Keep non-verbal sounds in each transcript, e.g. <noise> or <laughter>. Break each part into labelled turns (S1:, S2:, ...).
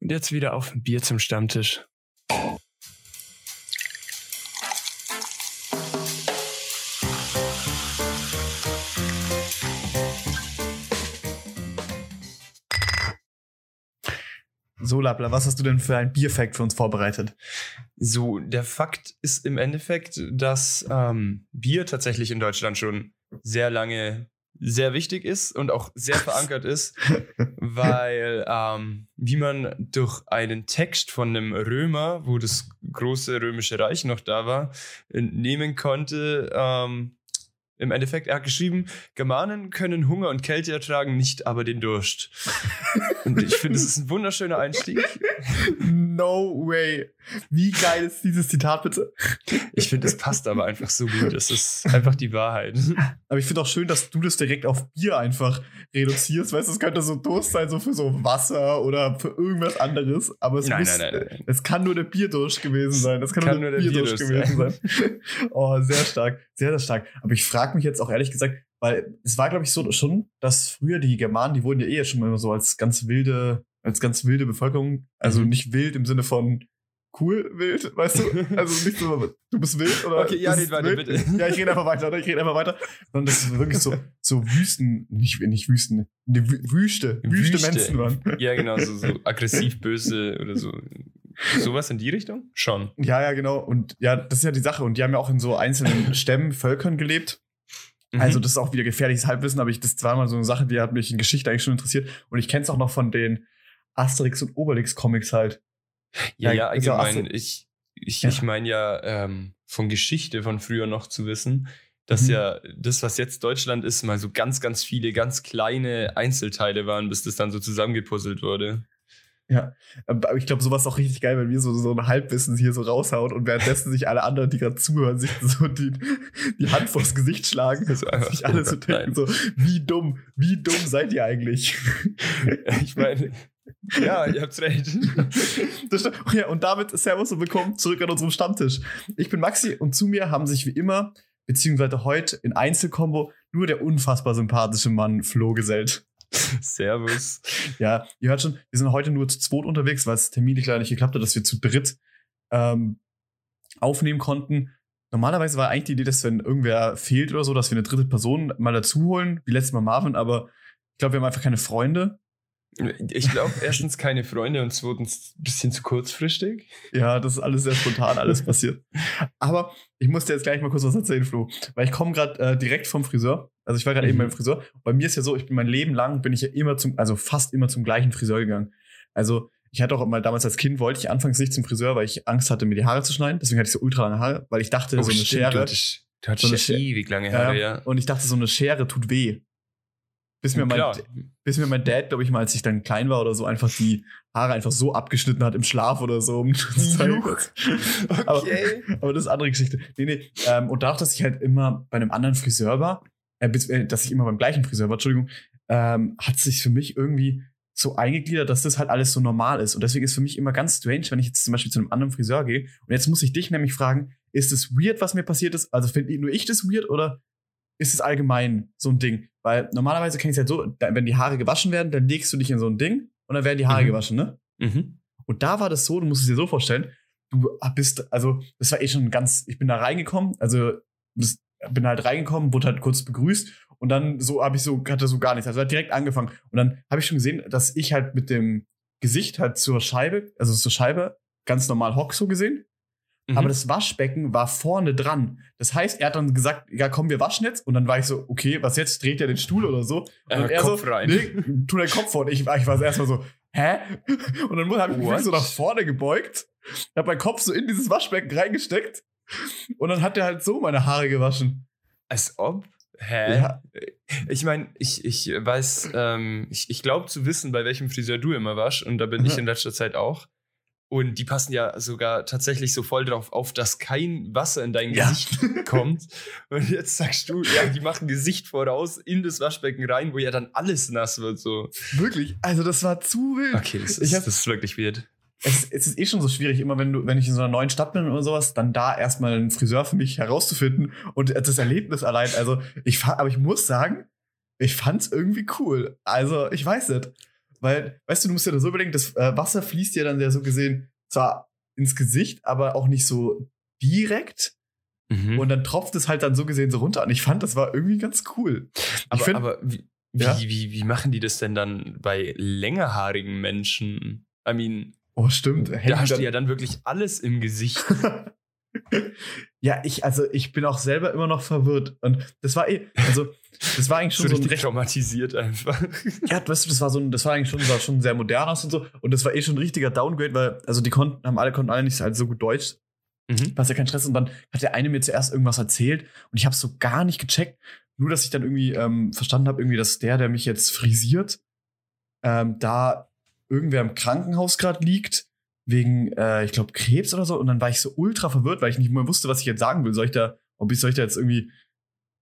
S1: Und jetzt wieder auf ein Bier zum Stammtisch.
S2: So, Labla, was hast du denn für ein Bierfact für uns vorbereitet?
S1: So, der Fakt ist im Endeffekt, dass ähm, Bier tatsächlich in Deutschland schon sehr lange sehr wichtig ist und auch sehr <laughs> verankert ist, weil ähm, wie man durch einen Text von einem Römer, wo das große römische Reich noch da war, entnehmen konnte, ähm, im Endeffekt, er hat geschrieben, Germanen können Hunger und Kälte ertragen, nicht aber den Durst. <laughs> und ich finde, das ist ein wunderschöner Einstieg.
S2: No way. Wie geil ist dieses Zitat bitte?
S1: Ich finde, es passt aber einfach so gut. Es ist einfach die Wahrheit.
S2: Aber ich finde auch schön, dass du das direkt auf Bier einfach reduzierst. Weißt du, es könnte so Durst sein, so für so Wasser oder für irgendwas anderes. Aber es,
S1: Nein,
S2: muss,
S1: nein, nein, nein.
S2: es kann nur der Bierdurst gewesen sein. Das kann,
S1: Kann
S2: nur der,
S1: nur der
S2: Bierdurst
S1: Bierdurst
S2: gewesen sein. oh, sehr stark. Sehr, sehr stark. Aber ich frage mich jetzt auch ehrlich gesagt, weil es war, glaube ich, so schon, dass früher die Germanen, die wurden ja eh schon immer so als ganz wilde, als ganz wilde Bevölkerung, also
S1: Mhm.
S2: nicht wild im Sinne von cool wild, weißt du? Also nicht so, du bist wild oder
S1: Okay, ja,
S2: ist
S1: weiter,
S2: wild.
S1: bitte.
S2: Ja, ich rede einfach weiter, oder? Ich rede einfach weiter. Sondern das ist wirklich so, so Wüsten, nicht, nicht Wüsten, ne, Wü- Wüste, Wüste,
S1: Wüste.
S2: Menschen waren.
S1: Ja, genau, so, so aggressiv böse oder so. Sowas in die Richtung? Schon.
S2: Ja, ja, genau. Und ja, das ist ja die Sache. Und die haben ja auch in so einzelnen Stämmen, Völkern gelebt.
S1: Mhm.
S2: Also das ist auch wieder gefährliches Halbwissen, aber ich, das war mal so eine Sache, die hat mich in Geschichte eigentlich schon interessiert. Und ich kenne es auch noch von den Asterix und Obelix Comics halt.
S1: Ja,
S2: Ja,
S1: ja,
S2: also
S1: allgemein. Ich ich,
S2: Ja.
S1: ich meine ja, ähm, von Geschichte von früher noch zu wissen, dass
S2: Mhm.
S1: ja das, was jetzt Deutschland ist, mal so ganz, ganz viele, ganz kleine Einzelteile waren, bis das dann so zusammengepuzzelt wurde.
S2: Ja, aber ich glaube, sowas ist auch richtig geil, wenn wir so, so ein Halbwissen hier so raushauen und währenddessen sich alle anderen, die gerade zuhören, sich <laughs> so die, die Hand vors Gesicht schlagen.
S1: Also
S2: und sich alle so denken, so, wie dumm, wie dumm seid ihr eigentlich? <laughs>
S1: Ich meine, ja, ihr habt recht. <laughs>
S2: Stimmt. Ja, und damit Servus und willkommen zurück an unserem Stammtisch. Ich bin Maxi und zu mir haben sich wie immer, beziehungsweise heute in Einzelkombo, nur der unfassbar sympathische Mann Flo gesellt. <laughs>
S1: Servus.
S2: Ja, ihr hört schon, wir sind heute nur zu zweit unterwegs, weil es terminlich leider nicht geklappt hat, dass wir zu dritt ähm, aufnehmen konnten. Normalerweise war eigentlich die Idee, dass wenn irgendwer fehlt oder so, dass wir eine dritte Person mal dazu holen, wie letztes Mal Marvin, aber ich glaube, wir haben einfach keine Freunde.
S1: Ich glaube, erstens keine Freunde und zweitens ein bisschen zu kurzfristig.
S2: Ja, das ist alles sehr spontan, alles passiert. Aber ich muss dir jetzt gleich mal kurz was erzählen, Flo. Weil ich komme gerade äh, direkt vom Friseur. Also ich war gerade
S1: Mhm.
S2: eben beim Friseur. Bei mir ist ja so, ich bin mein Leben lang, bin ich ja immer zum, also fast immer zum gleichen Friseur gegangen. Also ich hatte auch mal damals als Kind, wollte ich anfangs nicht zum Friseur, weil ich Angst hatte, mir die Haare zu schneiden. Deswegen hatte ich so ultra lange Haare, weil ich dachte, so eine
S1: Oh, stimmt,
S2: Schere.
S1: Du hattest, du hattest
S2: so eine Schere-
S1: ewig lange Haare, ja.
S2: Und ich dachte, so eine Schere tut weh. Bis mir, mein, bis mir mein Dad, glaube ich mal, als ich dann klein war oder so, einfach die Haare einfach so abgeschnitten hat im Schlaf oder so. Um dass- <laughs> Aber-
S1: Okay.
S2: aber das ist eine andere Geschichte. Nee, nee. Ähm, und dadurch, dass ich halt immer bei einem anderen Friseur war, äh, äh, dass ich immer beim gleichen Friseur war, Entschuldigung, ähm, hat sich für mich irgendwie so eingegliedert, dass das halt alles so normal ist. Und deswegen ist für mich immer ganz strange, wenn ich jetzt zum Beispiel zu einem anderen Friseur gehe. Und jetzt muss ich dich nämlich fragen, ist es weird, was mir passiert ist? Also finde nur ich das weird oder ist es allgemein so ein Ding? Weil normalerweise kenne ich es halt so, wenn die Haare gewaschen werden, dann legst du dich in so ein Ding und dann werden die Haare
S1: Mhm.
S2: gewaschen, ne?
S1: Mhm.
S2: Und da war das so, du musst es dir so vorstellen, du bist, also, das war eh schon ganz, ich bin da reingekommen, also, das, bin halt reingekommen, wurde halt kurz begrüßt und dann so habe ich so, hatte so gar nichts, also hat direkt angefangen. Und dann habe ich schon gesehen, dass ich halt mit dem Gesicht halt zur Scheibe, also zur Scheibe, ganz normal hock so gesehen.
S1: Mhm.
S2: Aber das Waschbecken war vorne dran. Das heißt, er hat dann gesagt, ja komm, wir waschen jetzt. Und dann war ich so, okay, was jetzt? Dreht er den Stuhl oder so? Und
S1: Äh,
S2: er
S1: Kopf
S2: so,
S1: rein.
S2: nee, tu deinen Kopf vor. Und ich, war- ich war erstmal so, hä? Und dann habe ich mich so nach vorne gebeugt, habe meinen Kopf so in dieses Waschbecken reingesteckt. Und dann hat er halt so meine Haare gewaschen.
S1: Als ob? Hä?
S2: Ja.
S1: Ich meine, ich, ich weiß, ähm, ich, ich glaube zu wissen, bei welchem Friseur du immer warst und da bin ich
S2: Mhm.
S1: in letzter Zeit auch. Und die passen ja sogar tatsächlich so voll drauf auf, dass kein Wasser in dein
S2: Ja.
S1: Gesicht <laughs> kommt. Und jetzt sagst du, ja, die machen Gesicht voraus in das Waschbecken rein, wo ja dann alles nass wird. So.
S2: Wirklich. Also das war zu wild.
S1: Okay, das
S2: Ich
S1: ist,
S2: hab-
S1: das ist wirklich weird.
S2: Es, es ist eh schon so schwierig, immer wenn du, wenn ich in so einer neuen Stadt bin oder sowas, dann da erstmal einen Friseur für mich herauszufinden und das Erlebnis allein. Also ich aber ich muss sagen, ich fand's irgendwie cool. Also ich weiß nicht. weil, weißt du, du musst dir da so überlegen, das äh, Wasser fließt ja dann ja so gesehen zwar ins Gesicht, aber auch nicht so direkt.
S1: Mhm.
S2: Und dann tropft es halt dann so gesehen so runter. Und ich fand, das war irgendwie ganz cool.
S1: aber,
S2: find-
S1: aber wie, wie,
S2: Ja?
S1: wie, wie machen die das denn dann bei längerhaarigen Menschen? I mean,
S2: Oh, stimmt.
S1: da
S2: Hängen
S1: hast du ja dann wirklich alles im Gesicht. <laughs>
S2: ja, ich, also ich bin auch selber immer noch verwirrt. Und das war eh, also, das war eigentlich <laughs> schon so ein recht
S1: traumatisiert einfach. <laughs>
S2: Ja, weißt du, das war so ein, das war eigentlich schon, sah schon sehr modern aus und so. Und das war eh schon ein richtiger Downgrade, weil, also die konnten, haben alle, konnten alle nicht halt so gut Deutsch,
S1: Mhm.
S2: was ja kein Stress. Und dann hat der eine mir zuerst irgendwas erzählt und ich habe so gar nicht gecheckt. Nur, dass ich dann irgendwie ähm, verstanden habe, irgendwie, dass der, der mich jetzt frisiert, ähm, da irgendwer im Krankenhaus gerade liegt, wegen, äh, ich glaube, Krebs oder so. Und dann war ich so ultra verwirrt, weil ich nicht mehr wusste, was ich jetzt sagen will. Soll ich da, ob ich, soll ich da jetzt irgendwie,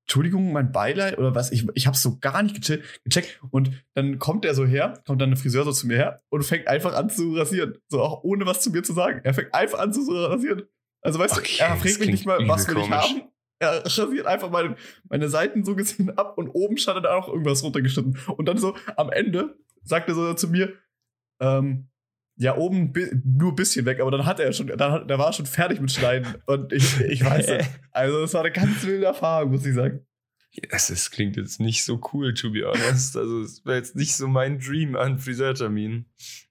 S2: Entschuldigung, mein Beileid oder was? Ich, ich habe so gar nicht geche- gecheckt. Und dann kommt er so her, kommt dann der Friseur so zu mir her und fängt einfach an zu rasieren. So auch ohne was zu mir zu sagen. Er fängt einfach an zu rasieren. Also weißt
S1: Okay,
S2: du, er fragt mich nicht mal, was will ich
S1: komisch.
S2: haben. Er rasiert einfach meine, meine Seiten so gesehen ab und oben stand dann auch irgendwas runtergeschnitten. Und dann so am Ende sagt er so zu mir, ähm, ja, oben bi nur ein bisschen weg, aber dann hat er schon, dann hat, der war schon fertig mit Schneiden. Und ich, ich weiß nicht. <laughs> Also, das war eine ganz wilde Erfahrung, muss ich sagen.
S1: Es ist, klingt jetzt nicht so cool, to be honest. Also, es wäre jetzt nicht so mein Dream an Friseurtermin.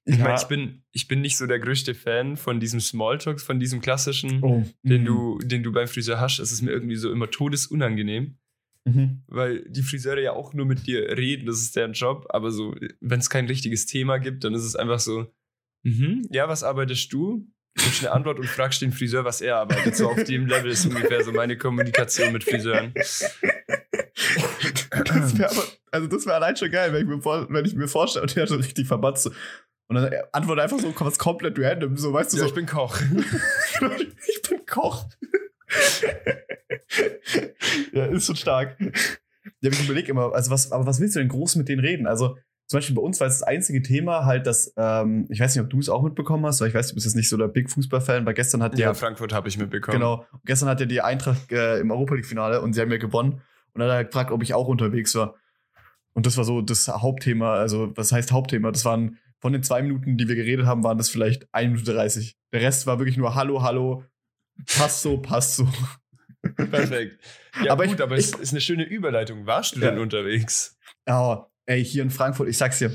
S1: Ich
S2: Ja.
S1: meine, ich bin, ich bin nicht so der größte Fan von diesem Smalltalk, von diesem klassischen,
S2: Oh.
S1: den,
S2: mhm.
S1: du, den du beim Friseur hast. Es ist mir irgendwie so immer todesunangenehm,
S2: Mhm.
S1: weil die Friseure ja auch nur mit dir reden, das ist deren Job. Aber so, wenn es kein richtiges Thema gibt, dann ist es einfach so, mhm, ja, was arbeitest du? Du gibst eine Antwort und fragst den Friseur, was er arbeitet. So auf dem Level ist ungefähr so meine Kommunikation mit Friseuren.
S2: Das wäre aber, also das wäre allein schon geil, wenn ich mir, vor, wenn ich mir vorstelle, und der so richtig verbatzt. so. Und dann antwortet einfach so was komplett random, so weißt du
S1: Ja,
S2: so.
S1: ich bin Koch. <laughs>
S2: ich bin Koch. Ja, ist schon stark. Ja, ich überlege immer, also was, aber was willst du denn groß mit denen reden? Also zum Beispiel bei uns war es das einzige Thema halt, dass, ähm, ich weiß nicht, ob du es auch mitbekommen hast, weil ich weiß, du bist jetzt nicht so der Big Fußball-Fan, weil gestern hat
S1: Ja,
S2: ja,
S1: Frankfurt habe ich mitbekommen.
S2: genau, gestern hat ja die Eintracht äh, im Europa League-Finale und sie haben ja gewonnen. Und dann hat er gefragt, ob ich auch unterwegs war. Und das war so das Hauptthema, also was heißt Hauptthema? Das waren von den zwei Minuten, die wir geredet haben, waren das vielleicht 1 Minute 30. Der Rest war wirklich nur Hallo, Hallo, passt so, passt so.
S1: Perfekt. Ja,
S2: Aber
S1: gut,
S2: ich-
S1: aber es
S2: ich-
S1: ist eine schöne Überleitung. Warst du
S2: Ja.
S1: denn unterwegs?
S2: Oh, ey, hier in Frankfurt, ich sag's dir,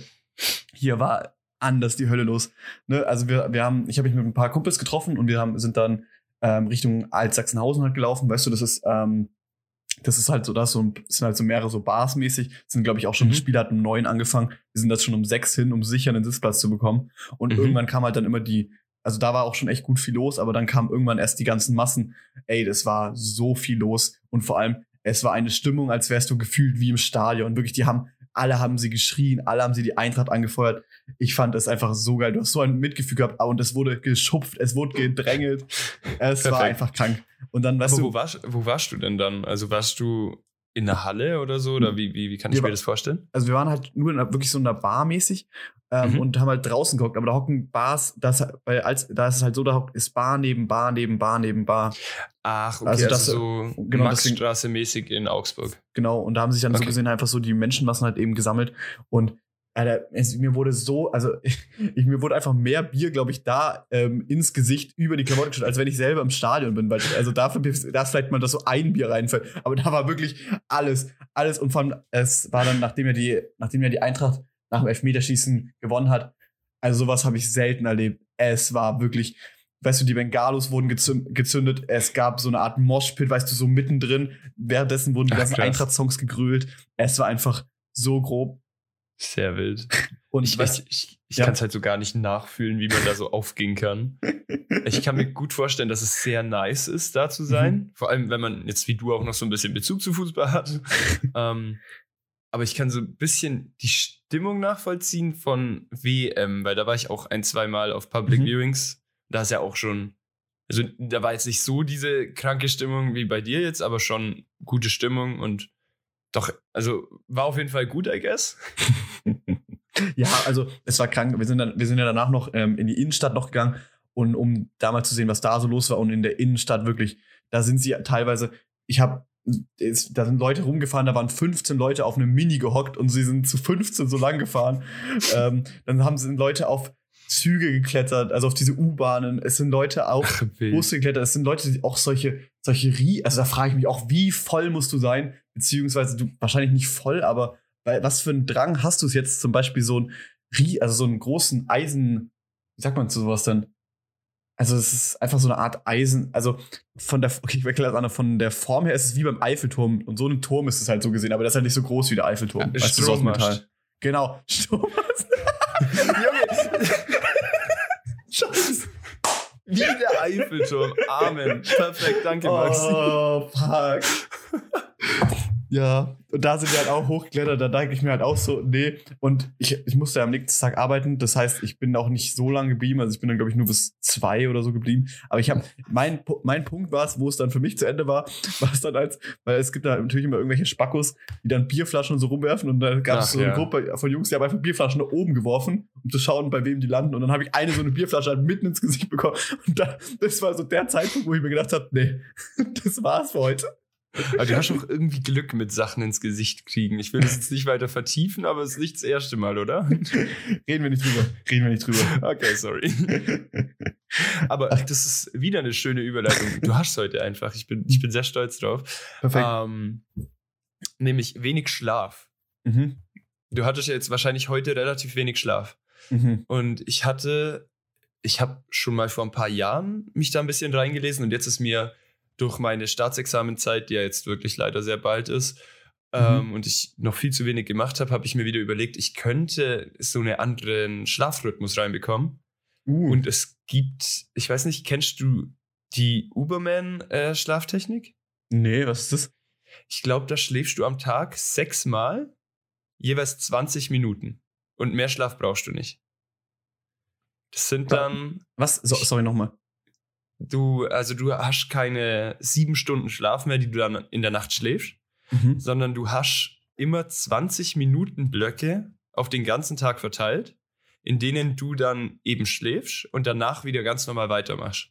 S2: hier war anders die Hölle los. Ne? Also wir, wir haben, ich habe mich mit ein paar Kumpels getroffen und wir haben, sind dann ähm, Richtung Altsachsenhausen halt gelaufen. Weißt du, das ist, ähm, das ist halt so, das so, sind halt so mehrere so Bars mäßig. Sind, glaube ich, auch schon,
S1: Mhm.
S2: das Spiel hat um neun angefangen. Wir sind das schon um sechs hin, um sicher einen Sitzplatz zu bekommen. Und
S1: Mhm.
S2: irgendwann kam halt dann immer die, also da war auch schon echt gut viel los, aber dann kamen irgendwann erst die ganzen Massen. Ey, das war so viel los. Und vor allem, es war eine Stimmung, als wärst du gefühlt wie im Stadion. Wirklich, die haben, alle haben sie geschrien, alle haben sie die Eintracht angefeuert. Ich fand es einfach so geil. Du hast so ein Mitgefühl gehabt und es wurde geschupft, es wurde gedrängelt. Es war
S1: Perfekt.
S2: einfach krank. Und dann, weißt
S1: aber
S2: du,
S1: wo warst, wo warst du denn dann? Also warst du in der Halle oder so? Oder wie, wie, wie kann ich mir
S2: war-
S1: das vorstellen?
S2: also wir waren halt nur in wirklich so in einer Bar mäßig ähm,
S1: Mhm.
S2: und haben halt draußen geguckt, aber da hocken Bars, das, weil als, da ist es halt so, da hockt, ist Bar neben Bar neben Bar neben Bar.
S1: Ach, okay,
S2: Also
S1: also,
S2: das-
S1: so
S2: genau, deswegen-
S1: Maxstraße mäßig in Augsburg.
S2: Genau, und da haben sich dann so
S1: Okay.
S2: gesehen einfach so die Menschenmassen halt eben gesammelt. Und Alter, es, mir wurde so, also <laughs> ich, mir wurde einfach mehr Bier, glaube ich, da ähm, ins Gesicht über die Klamotten geschüttet, als wenn ich selber im Stadion bin. Weil, also dafür da ist vielleicht mal, dass so ein Bier reinfällt. Aber da war wirklich alles, alles. Und vor allem, es war dann, nachdem ja die, nachdem ja die Eintracht nach dem Elfmeterschießen gewonnen hat, also sowas habe ich selten erlebt. Es war wirklich, weißt du, die Bengalos wurden gezündet. Es gab so eine Art Moshpit, weißt du, so mittendrin. Währenddessen wurden die ganzen. Eintracht-Songs gegrölt. Es war einfach so grob.
S1: Sehr wild. <laughs>
S2: Und
S1: Ich,
S2: weißt,
S1: ich, ich, ich
S2: Ja.
S1: kann es halt so gar nicht nachfühlen, wie man da so aufgehen kann. <laughs> Ich kann mir gut vorstellen, dass es sehr nice ist, da zu sein.
S2: Mhm.
S1: Vor allem, wenn man jetzt wie du auch noch so ein bisschen Bezug zu Fußball hat. <laughs> ähm, aber ich kann so ein bisschen die Stimmung nachvollziehen von WM, weil da war ich auch ein, zwei Mal auf Public
S2: Mhm.
S1: Viewings. Da ist ja auch schon, also da war jetzt nicht so diese kranke Stimmung wie bei dir jetzt, aber schon gute Stimmung und doch, also war auf jeden Fall gut, I guess. <laughs>
S2: ja, also es war krank. Wir sind, dann, wir sind ja danach noch ähm, in die Innenstadt noch gegangen und um da mal zu sehen, was da so los war und in der Innenstadt wirklich, da sind sie teilweise. Ich habe ist, da sind Leute rumgefahren, da waren 15 Leute auf einem Mini gehockt und sie sind zu 15 so lang gefahren. ähm, dann haben sind Leute auf Züge geklettert, also auf diese U-Bahnen. Es sind Leute auf Busse geklettert. Es sind Leute, die auch solche, solche Rie, also da frage ich mich auch, wie voll musst du sein? Beziehungsweise du wahrscheinlich nicht voll, aber bei, was für einen Drang hast du es jetzt zum Beispiel so ein Rie, also so einen großen Eisen, wie sagt man zu sowas denn? Also es ist einfach so eine Art Eisen, also von der, okay, ich erkläre das an, von der Form her ist es wie beim Eiffelturm und so ein Turm ist es halt so gesehen, aber das ist halt nicht so groß wie der Eiffelturm.
S1: Ja,
S2: weißt du, Metall.
S1: Strommast.
S2: Genau, <laughs> Strommast. <laughs> Scheiße.
S1: Wie der Eiffelturm. Amen. Perfekt, danke, Maxi.
S2: Oh, fuck. Ja, und da sind wir halt auch hochgeklettert. Da denke ich mir halt auch so, nee. Und ich, ich musste ja am nächsten Tag arbeiten. Das heißt, ich bin auch nicht so lange geblieben. Also ich bin dann, glaube ich, nur bis zwei oder so geblieben. Aber ich habe, mein, mein Punkt war es, wo es dann für mich zu Ende war, <laughs> war es dann als, weil es gibt da natürlich immer irgendwelche Spackos, die dann Bierflaschen und so rumwerfen. Und da gab es so eine
S1: ja.
S2: Gruppe von Jungs, die haben einfach Bierflaschen nach oben geworfen, um zu schauen, bei wem die landen. Und dann habe ich eine so eine Bierflasche halt mitten ins Gesicht bekommen. Und da, das war so der Zeitpunkt, wo ich mir gedacht habe, nee, <laughs> das war's für heute.
S1: Aber du hast auch irgendwie Glück mit Sachen ins Gesicht kriegen. Ich will das jetzt nicht weiter vertiefen, aber es ist nicht das erste Mal, oder?
S2: Reden wir nicht drüber. Reden wir nicht drüber.
S1: Okay, sorry. Aber das ist wieder eine schöne Überleitung. Du hast heute einfach. Ich bin, ich bin sehr stolz drauf.
S2: Perfekt.
S1: Ähm, nämlich wenig Schlaf.
S2: Mhm.
S1: Du hattest ja jetzt wahrscheinlich heute relativ wenig Schlaf.
S2: Mhm.
S1: Und ich hatte, ich habe schon mal vor ein paar Jahren mich da ein bisschen reingelesen und jetzt ist mir durch meine Staatsexamenzeit, die ja jetzt wirklich leider sehr bald ist, ähm, und ich noch viel zu wenig gemacht habe, habe ich mir wieder überlegt, ich könnte so einen anderen Schlafrhythmus reinbekommen.
S2: Uh,
S1: Und es gibt, ich weiß nicht, kennst du die Uberman-Schlaftechnik?
S2: nee, was ist das?
S1: ich glaube, da schläfst du am Tag sechsmal, jeweils 20 Minuten. Und mehr Schlaf brauchst du nicht. Das sind dann,
S2: Was? So, sorry nochmal.
S1: Du, also du hast keine sieben Stunden Schlaf mehr, die du dann in der Nacht schläfst,
S2: Mhm.
S1: sondern du hast immer 20 Minuten Blöcke auf den ganzen Tag verteilt, in denen du dann eben schläfst und danach wieder ganz normal weitermachst.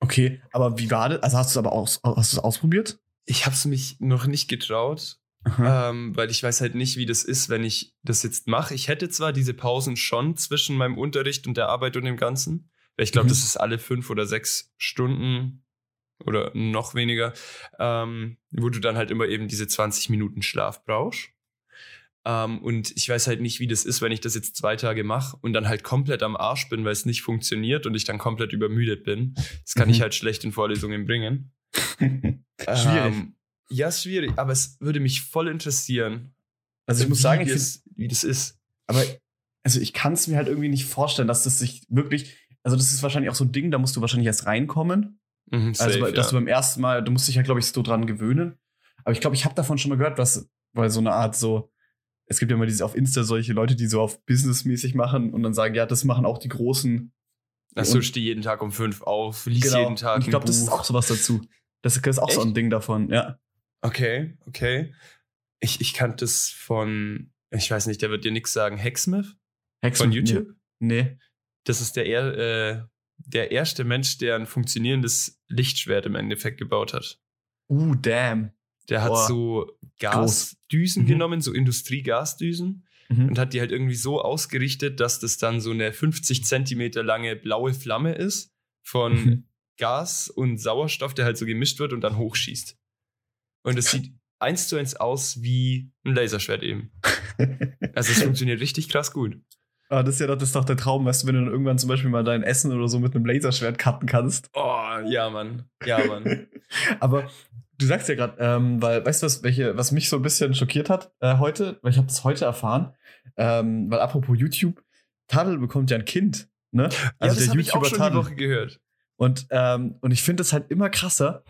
S2: Okay, aber wie war das? Also hast du es aber aus, hast du es ausprobiert?
S1: Ich habe es mich noch nicht getraut, ähm, weil ich weiß halt nicht, wie das ist, wenn ich das jetzt mache. Ich hätte zwar diese Pausen schon zwischen meinem Unterricht und der Arbeit und dem Ganzen, ich glaube,
S2: Mhm.
S1: das ist alle fünf oder sechs Stunden oder noch weniger, ähm, wo du dann halt immer eben diese 20 Minuten Schlaf brauchst. Ähm, und ich weiß halt nicht, wie das ist, wenn ich das jetzt zwei Tage mache und dann halt komplett am Arsch bin, weil es nicht funktioniert und ich dann komplett übermüdet bin. Das kann
S2: Mhm.
S1: ich halt schlecht in Vorlesungen bringen. <laughs>
S2: Schwierig.
S1: Ähm, ja, schwierig, aber es würde mich voll interessieren.
S2: also ich muss
S1: wie
S2: sagen,
S1: das,
S2: find,
S1: wie das ist.
S2: aber also ich kann es mir halt irgendwie nicht vorstellen, dass das sich wirklich, also das ist wahrscheinlich auch so ein Ding, da musst du wahrscheinlich erst reinkommen.
S1: Mhm,
S2: Also,
S1: safe,
S2: bei- dass
S1: ja.
S2: du beim ersten Mal, du musst dich ja, glaube ich, so dran gewöhnen. Aber ich glaube, ich habe davon schon mal gehört, was, weil so eine Art so, es gibt ja immer diese auf Insta solche Leute, die so auf businessmäßig machen und dann sagen, ja, das machen auch die großen.
S1: Achso,
S2: und-
S1: steh jeden Tag um fünf auf, lies
S2: Genau.
S1: jeden Tag
S2: Und ich glaube, das ist auch sowas dazu. Das ist auch so ein
S1: Echt?
S2: Ding davon, ja.
S1: Okay, okay. Ich, ich kannte das von, ich weiß nicht, der wird dir nichts sagen, Hacksmith
S2: Hex
S1: von YouTube.
S2: Nee.
S1: Das ist der, er, äh, der erste Mench, der ein funktionierendes Lichtschwert im Endeffekt gebaut hat.
S2: Uh, damn.
S1: Der hat
S2: Boah.
S1: so Gasdüsen
S2: Mhm.
S1: genommen, so Industriegasdüsen.
S2: Mhm.
S1: und hat die halt irgendwie so ausgerichtet, dass das dann so eine 50 Zentimeter lange blaue Flamme ist von
S2: Mhm.
S1: Gas und Sauerstoff, der halt so gemischt wird und dann hochschießt. Und es sieht eins zu eins aus wie ein Laserschwert eben. <laughs> Also es funktioniert richtig krass gut.
S2: Ah, das ist ja doch, das ist doch der Traum, weißt du, wenn du dann irgendwann zum Beispiel mal dein Essen oder so mit einem Laserschwert cutten kannst.
S1: Oh, ja, Mann. Ja, Mann. <laughs>
S2: Aber du sagst ja gerade, ähm, weil, weißt du, was, welche, was mich so ein bisschen schockiert hat äh, heute, weil ich habe das heute erfahren, ähm, weil apropos YouTube, Tadel bekommt ja ein Kind, ne?
S1: ja, das habe ich auch schon die Woche gehört.
S2: Und, ähm, und ich finde es halt immer krasser,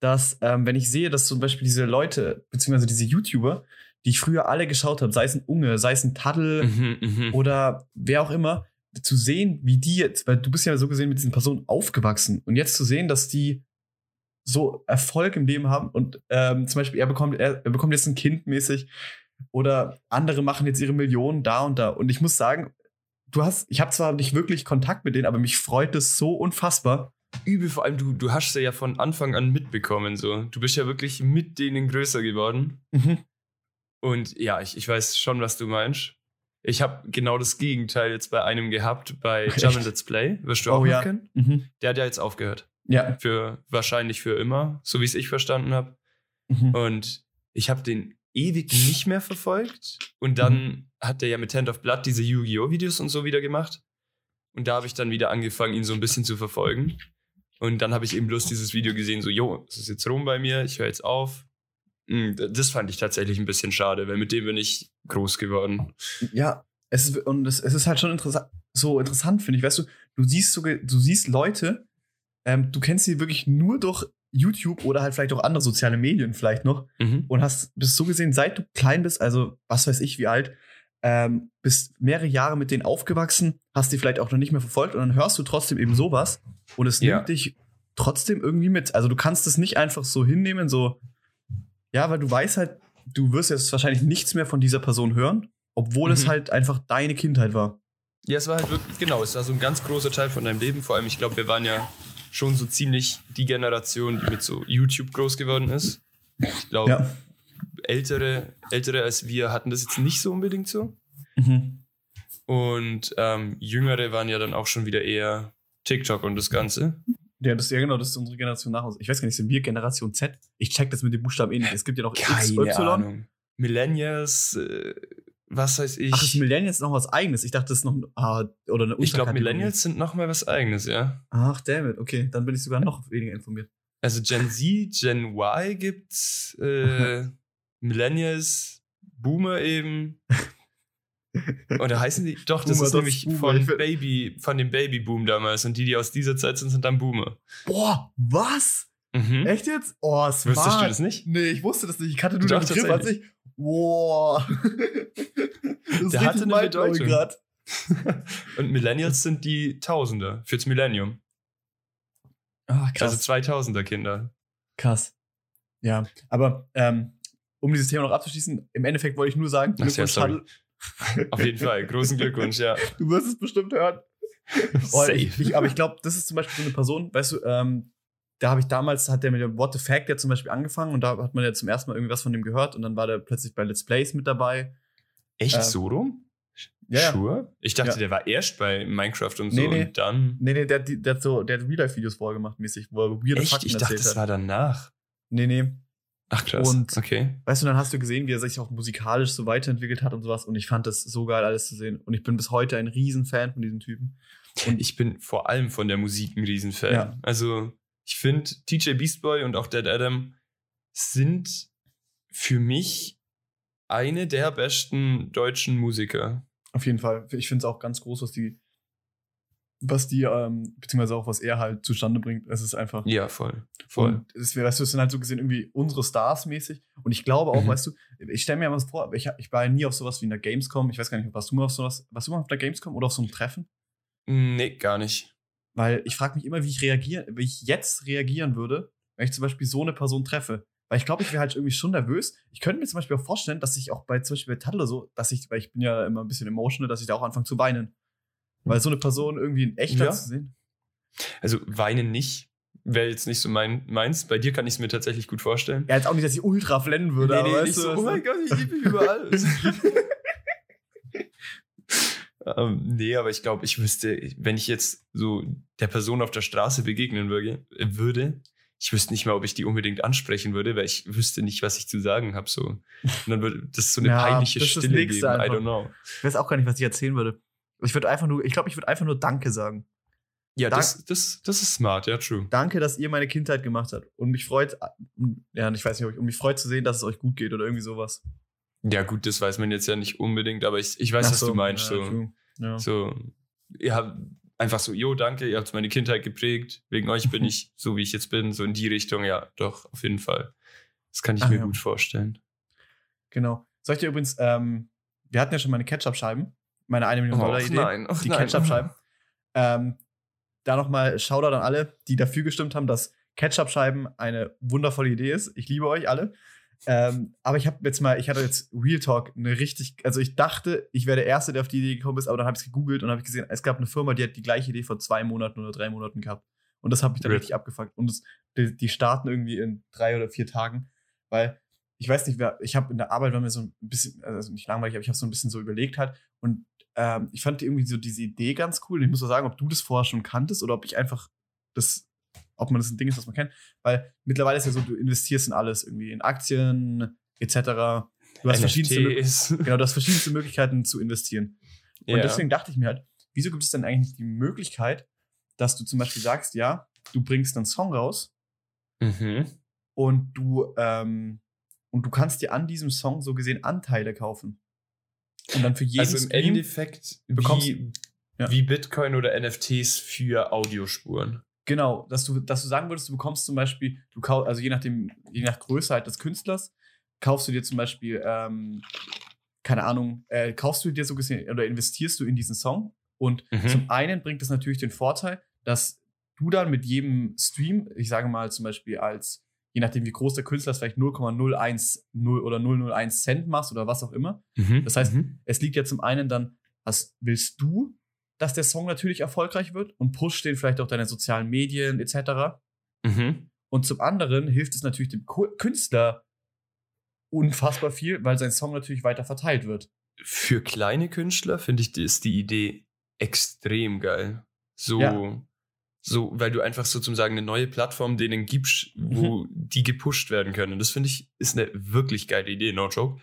S2: dass, ähm, wenn ich sehe, dass zum Beispiel diese Leute, beziehungsweise diese YouTuber, die ich früher alle geschaut habe, sei es ein Unge, sei es ein Tadel
S1: Mhm, mhm.
S2: oder wer auch immer, zu sehen, wie die jetzt, weil du bist ja so gesehen mit diesen Personen aufgewachsen und jetzt zu sehen, dass die so Erfolg im Leben haben und ähm, zum Beispiel er bekommt, er, er bekommt jetzt ein Kind mäßig oder andere machen jetzt ihre Millionen da und da und ich muss sagen, du hast, ich habe zwar nicht wirklich Kontakt mit denen, aber mich freut es so unfassbar,
S1: übel, vor allem du, du hast ja von Anfang an mitbekommen, so. Du bist ja wirklich mit denen größer geworden.
S2: Mhm.
S1: Und ja, ich, ich weiß schon, was du meinst. Ich habe genau das Gegenteil jetzt bei einem gehabt, bei? Jump Let's Play. Wirst du auch
S2: Oh, ja.
S1: kennen?
S2: Mhm.
S1: Der hat ja jetzt aufgehört.
S2: Ja.
S1: Für wahrscheinlich für immer, so wie es ich verstanden habe.
S2: Mhm.
S1: Und ich habe den ewig nicht mehr verfolgt. Und dann
S2: Mhm.
S1: hat der ja mit Hand of Blood diese Yu-Gi-Oh! Videos und so wieder gemacht. Und da habe ich dann wieder angefangen, ihn so ein bisschen zu verfolgen. Und dann habe ich eben bloß dieses Video gesehen, so, jo, es ist jetzt rum bei mir, ich höre jetzt auf. D- Das fand ich tatsächlich ein bisschen schade, weil mit dem bin ich groß geworden.
S2: Ja, es ist, und es, es ist halt schon interessant, so interessant, finde ich. Weißt du, du siehst sogar, du siehst Leute, ähm, du kennst sie wirklich nur durch YouTube oder halt vielleicht auch andere soziale Medien vielleicht noch
S1: Mhm.
S2: und hast bist so gesehen, seit du klein bist, also was weiß ich, wie alt, ähm, bist mehrere Jahre mit denen aufgewachsen, hast die vielleicht auch noch nicht mehr verfolgt und dann hörst du trotzdem eben sowas und es
S1: Ja.
S2: nimmt dich trotzdem irgendwie mit. Also du kannst es nicht einfach so hinnehmen, so, ja, weil du weißt halt, du wirst jetzt wahrscheinlich nichts mehr von dieser Person hören, obwohl es
S1: Mhm.
S2: halt einfach deine Kindheit war.
S1: Ja, es war halt wirklich, genau, es war so ein ganz großer Teil von deinem Leben. Vor allem, ich glaube, wir waren ja schon so ziemlich die Generation, die mit so YouTube groß geworden ist. Ich glaube,
S2: Ja.
S1: ältere, ältere als wir hatten das jetzt nicht so unbedingt so.
S2: Mhm.
S1: Und ähm, jüngere waren ja dann auch schon wieder eher TikTok und das Ganze.
S2: Ja, das, ja, genau, das ist unsere Generation nach uns. Ich weiß gar nicht, sind wir Generation Z? Ich check das mit den Buchstaben eh nicht. Es gibt ja noch X, Y.
S1: Millennials, äh, was weiß ich.
S2: Ach, ist Millennials noch was eigenes? Ich dachte, das ist noch ein, ah, oder eine
S1: ich glaube. Millennials sind nochmal was eigenes, ja.
S2: Ach, damn it. Okay, dann bin ich sogar noch weniger informiert.
S1: Also Gen Z, Gen Y gibt's, äh, <laughs> Millennials, Boomer eben. <laughs> Oder heißen die? Doch, das
S2: Boomer,
S1: ist
S2: das
S1: nämlich
S2: Boomer.
S1: von
S2: Ich
S1: Baby, von dem Babyboom damals. Und die, die aus dieser Zeit sind, sind dann Boomer.
S2: Boah, was?
S1: Mhm.
S2: Echt jetzt? Oh, smart.
S1: Wusstest du das nicht?
S2: Nee, ich wusste das nicht. Ich kannte nur
S1: Doch,
S2: den Begriff an sich. Boah. <laughs> das
S1: Der hatte eine Bedeutung.
S2: grad. <laughs>
S1: Und Millennials sind die Tausender fürs Millennium.
S2: Ah, krass.
S1: Also 2000er Kinder.
S2: krass. Ja, aber ähm, um dieses Thema noch abzuschließen, im Endeffekt wollte ich nur sagen,
S1: ja,
S2: Glückwunsch. Tadel.
S1: Auf jeden Fall. Großen Glückwunsch, ja.
S2: Du wirst es bestimmt hören.
S1: Safe.
S2: ich, ich, aber ich glaube, das ist zum Beispiel so eine Person, weißt du, ähm, da habe ich damals, hat der mit dem What the Fact ja zum Beispiel angefangen und da hat man ja zum ersten Mal irgendwas von dem gehört und dann war der plötzlich bei Let's Plays mit dabei.
S1: Echt
S2: Ähm,
S1: so rum?
S2: Ja.
S1: Sure? Ich dachte,
S2: Ja.
S1: der war erst bei Minecraft und so
S2: Nee, nee.
S1: und dann.
S2: Nee, nee, der, der hat so, der hat Real-Life-Videos vorgemacht, mäßig, wo er weirde
S1: Echt?
S2: Fakten
S1: Ich dachte, das
S2: hat.
S1: war danach.
S2: Nee, nee.
S1: Ach krass.
S2: Und-
S1: okay.
S2: Weißt du, dann hast du gesehen, wie er sich auch musikalisch so weiterentwickelt hat und sowas und ich fand das so geil, alles zu sehen. Und ich bin bis heute ein Riesenfan von diesem Typen. Und
S1: Ich bin vor allem von der Musik ein Riesenfan.
S2: Ja.
S1: Also, ich finde, TJ Beast Boy und auch Dead Adam sind für mich eine der besten deutschen Musiker.
S2: Auf jeden Fall. Ich finde es auch ganz groß, was die, was die, ähm, beziehungsweise auch was er halt zustande bringt. Es ist einfach.
S1: Ja, voll. Voll.
S2: Und es, wär- weißt du, es sind halt so gesehen irgendwie unsere Stars mäßig. Und ich glaube auch,
S1: Mhm.
S2: weißt du, ich stelle mir mal was vor, ich, ich war ja nie auf sowas wie in der Gamescom. Ich weiß gar nicht, warst du mal auf sowas, warst du mal auf der Gamescom oder auf so einem Treffen?
S1: Nee, gar nicht.
S2: Weil ich frage mich immer, wie ich reagieren, wie ich jetzt reagieren würde, wenn ich zum Beispiel so eine Person treffe. Weil ich glaube, ich wäre halt irgendwie schon nervös. Ich könnte mir zum Beispiel auch vorstellen, dass ich auch bei zum Beispiel bei Tadler so, dass ich, weil ich bin ja immer ein bisschen emotional, dass ich da auch anfange zu weinen. Weil so eine Person irgendwie in echt
S1: Ja.
S2: zu sehen.
S1: Also, weinen nicht. Wäre jetzt nicht so mein, meins. Bei dir kann ich es mir tatsächlich gut vorstellen.
S2: Ja, jetzt auch nicht, dass ich ultra flennen würde, aber weißt du,
S1: oh mein Gott, ich liebe mich überall. <laughs> ähm, nee, aber ich glaube, ich wüsste, wenn ich jetzt so der Person auf der Straße begegnen würde, würde ich wüsste nicht mal, ob ich die unbedingt ansprechen würde, weil ich wüsste nicht, was ich zu sagen habe. So. Und dann würde das so eine
S2: Ja,
S1: peinliche Stille geben. I don't know.
S2: Ich weiß auch gar nicht, was ich erzählen würde. Ich würde einfach nur, ich glaube, ich würde einfach nur Danke sagen.
S1: Ja,
S2: Dank-
S1: das, das, das ist smart, ja, true.
S2: Danke, dass ihr meine Kindheit gemacht habt. Und mich freut, ja, ich weiß nicht, ob ich, und mich freut zu sehen, dass es euch gut geht oder irgendwie sowas.
S1: Ja, gut, das weiß man jetzt ja nicht unbedingt, aber ich, ich weiß,
S2: Ach
S1: was
S2: so,
S1: du meinst.
S2: ja,
S1: so.
S2: Ja.
S1: So, ihr habt einfach so, jo, danke, ihr habt meine Kindheit geprägt. Wegen euch bin <laughs> ich so, wie ich jetzt bin. So in die Richtung, ja, doch, auf jeden Fall. Das kann ich
S2: Ach
S1: mir
S2: ja.
S1: gut vorstellen.
S2: Genau. Soll ich dir übrigens, ähm, wir hatten ja schon meine Ketchup-Scheiben, meine eine Million Dollar Idee,
S1: ach
S2: die Ketchup-Scheiben. Ähm, da nochmal Shoutout an alle, die dafür gestimmt haben, dass Ketchup-Scheiben eine wundervolle Idee ist. Ich liebe euch alle. Ähm, aber ich habe jetzt mal, ich hatte jetzt Real Talk eine richtig, also ich dachte, ich wäre der Erste, der auf die Idee gekommen ist, aber dann habe ich es gegoogelt und habe ich gesehen, es gab eine Firma, die hat die gleiche Idee vor zwei Monaten oder drei Monaten gehabt. Und das hat mich dann
S1: Rip.
S2: richtig abgefuckt. Und das, die, die starten irgendwie in drei oder vier Tagen, weil ich weiß nicht, wer, ich habe in der Arbeit, war mir so ein bisschen, also nicht langweilig, aber ich habe so ein bisschen so überlegt halt. Und ähm, ich fand irgendwie so diese Idee ganz cool. Ich muss auch sagen, ob du das vorher schon kanntest oder ob ich einfach das, ob man das ein Ding ist, was man kennt. Weil mittlerweile ist ja so, du investierst in alles, irgendwie in Aktien etc. Du hast verschiedenste, genau, du hast verschiedenste Möglichkeiten zu investieren. Und
S1: Ja.
S2: deswegen dachte ich mir halt, wieso gibt es denn eigentlich nicht die Möglichkeit, dass du zum Beispiel sagst, ja, du bringst einen Song raus
S1: Mhm.
S2: und du, ähm, und du kannst dir an diesem Song so gesehen Anteile kaufen. Und dann für jeden
S1: Also im
S2: Stream
S1: Endeffekt
S2: bekommst-
S1: wie,
S2: Ja.
S1: wie Bitcoin oder NFTs für Audiospuren.
S2: Genau, dass du, dass du sagen würdest, du bekommst zum Beispiel, du kaufst, also je nachdem, je nach Größe halt des Künstlers, kaufst du dir zum Beispiel, ähm, keine Ahnung, äh, kaufst du dir so gesehen oder investierst du in diesen Song und
S1: Mhm.
S2: zum einen bringt es natürlich den Vorteil, dass du dann mit jedem Stream, ich sage mal zum Beispiel als, je nachdem wie groß der Künstler ist, vielleicht 0,010 oder 001 Cent machst oder was auch immer.
S1: Mhm.
S2: Das heißt,
S1: mhm.
S2: Es liegt ja zum einen dann, was willst du, dass der Song natürlich erfolgreich wird und pusht den vielleicht auch deine sozialen Medien etc.
S1: Mhm.
S2: Und zum anderen hilft es natürlich dem Künstler unfassbar viel, weil sein Song natürlich weiter verteilt wird.
S1: Für kleine Künstler finde ich, die- ist die Idee extrem geil. So,
S2: Ja.
S1: So, weil du einfach sozusagen eine neue Plattform denen gibst, wo die gepusht werden können. Das finde ich, ist eine wirklich geile Idee, no joke.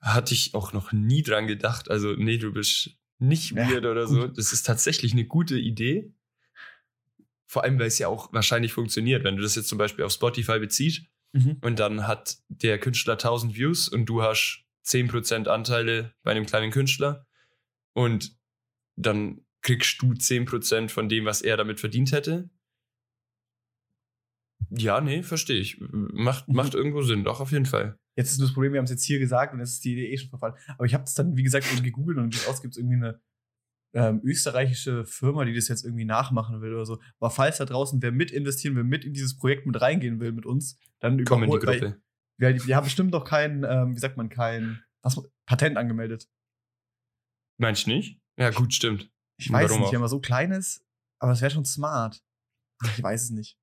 S1: Hatte ich auch noch nie dran gedacht. Also, nee, du bist nicht
S2: Ja,
S1: weird oder so. Das ist tatsächlich eine gute Idee. Vor allem, weil es ja auch wahrscheinlich funktioniert. Wenn du das jetzt zum Beispiel auf Spotify beziehst, und dann hat der Künstler 1000 Views und du hast 10% Anteile bei einem kleinen Künstler und dann kriegst du 10% von dem, was er damit verdient hätte. Ja, nee, verstehe ich. Macht,
S2: Mhm.
S1: macht irgendwo Sinn, doch, auf jeden Fall.
S2: Jetzt ist nur das Problem, wir haben es jetzt hier gesagt und jetzt ist die Idee eh schon verfallen. Aber ich habe es dann, wie gesagt, gegoogelt und aussieht, gibt es irgendwie eine ähm, österreichische Firma, die das jetzt irgendwie nachmachen will oder so. Aber falls da draußen wer mit investieren will, mit in dieses Projekt mit reingehen will mit uns, dann
S1: Komm in die Gruppe.
S2: Wir, wir haben bestimmt noch kein, ähm, wie sagt man, kein was, Patent angemeldet.
S1: Meinst du nicht? Ja, gut, stimmt.
S2: Ich weiß
S1: Warum
S2: nicht,
S1: auch?
S2: wenn man so klein ist, aber es wäre schon smart. Ich weiß es nicht.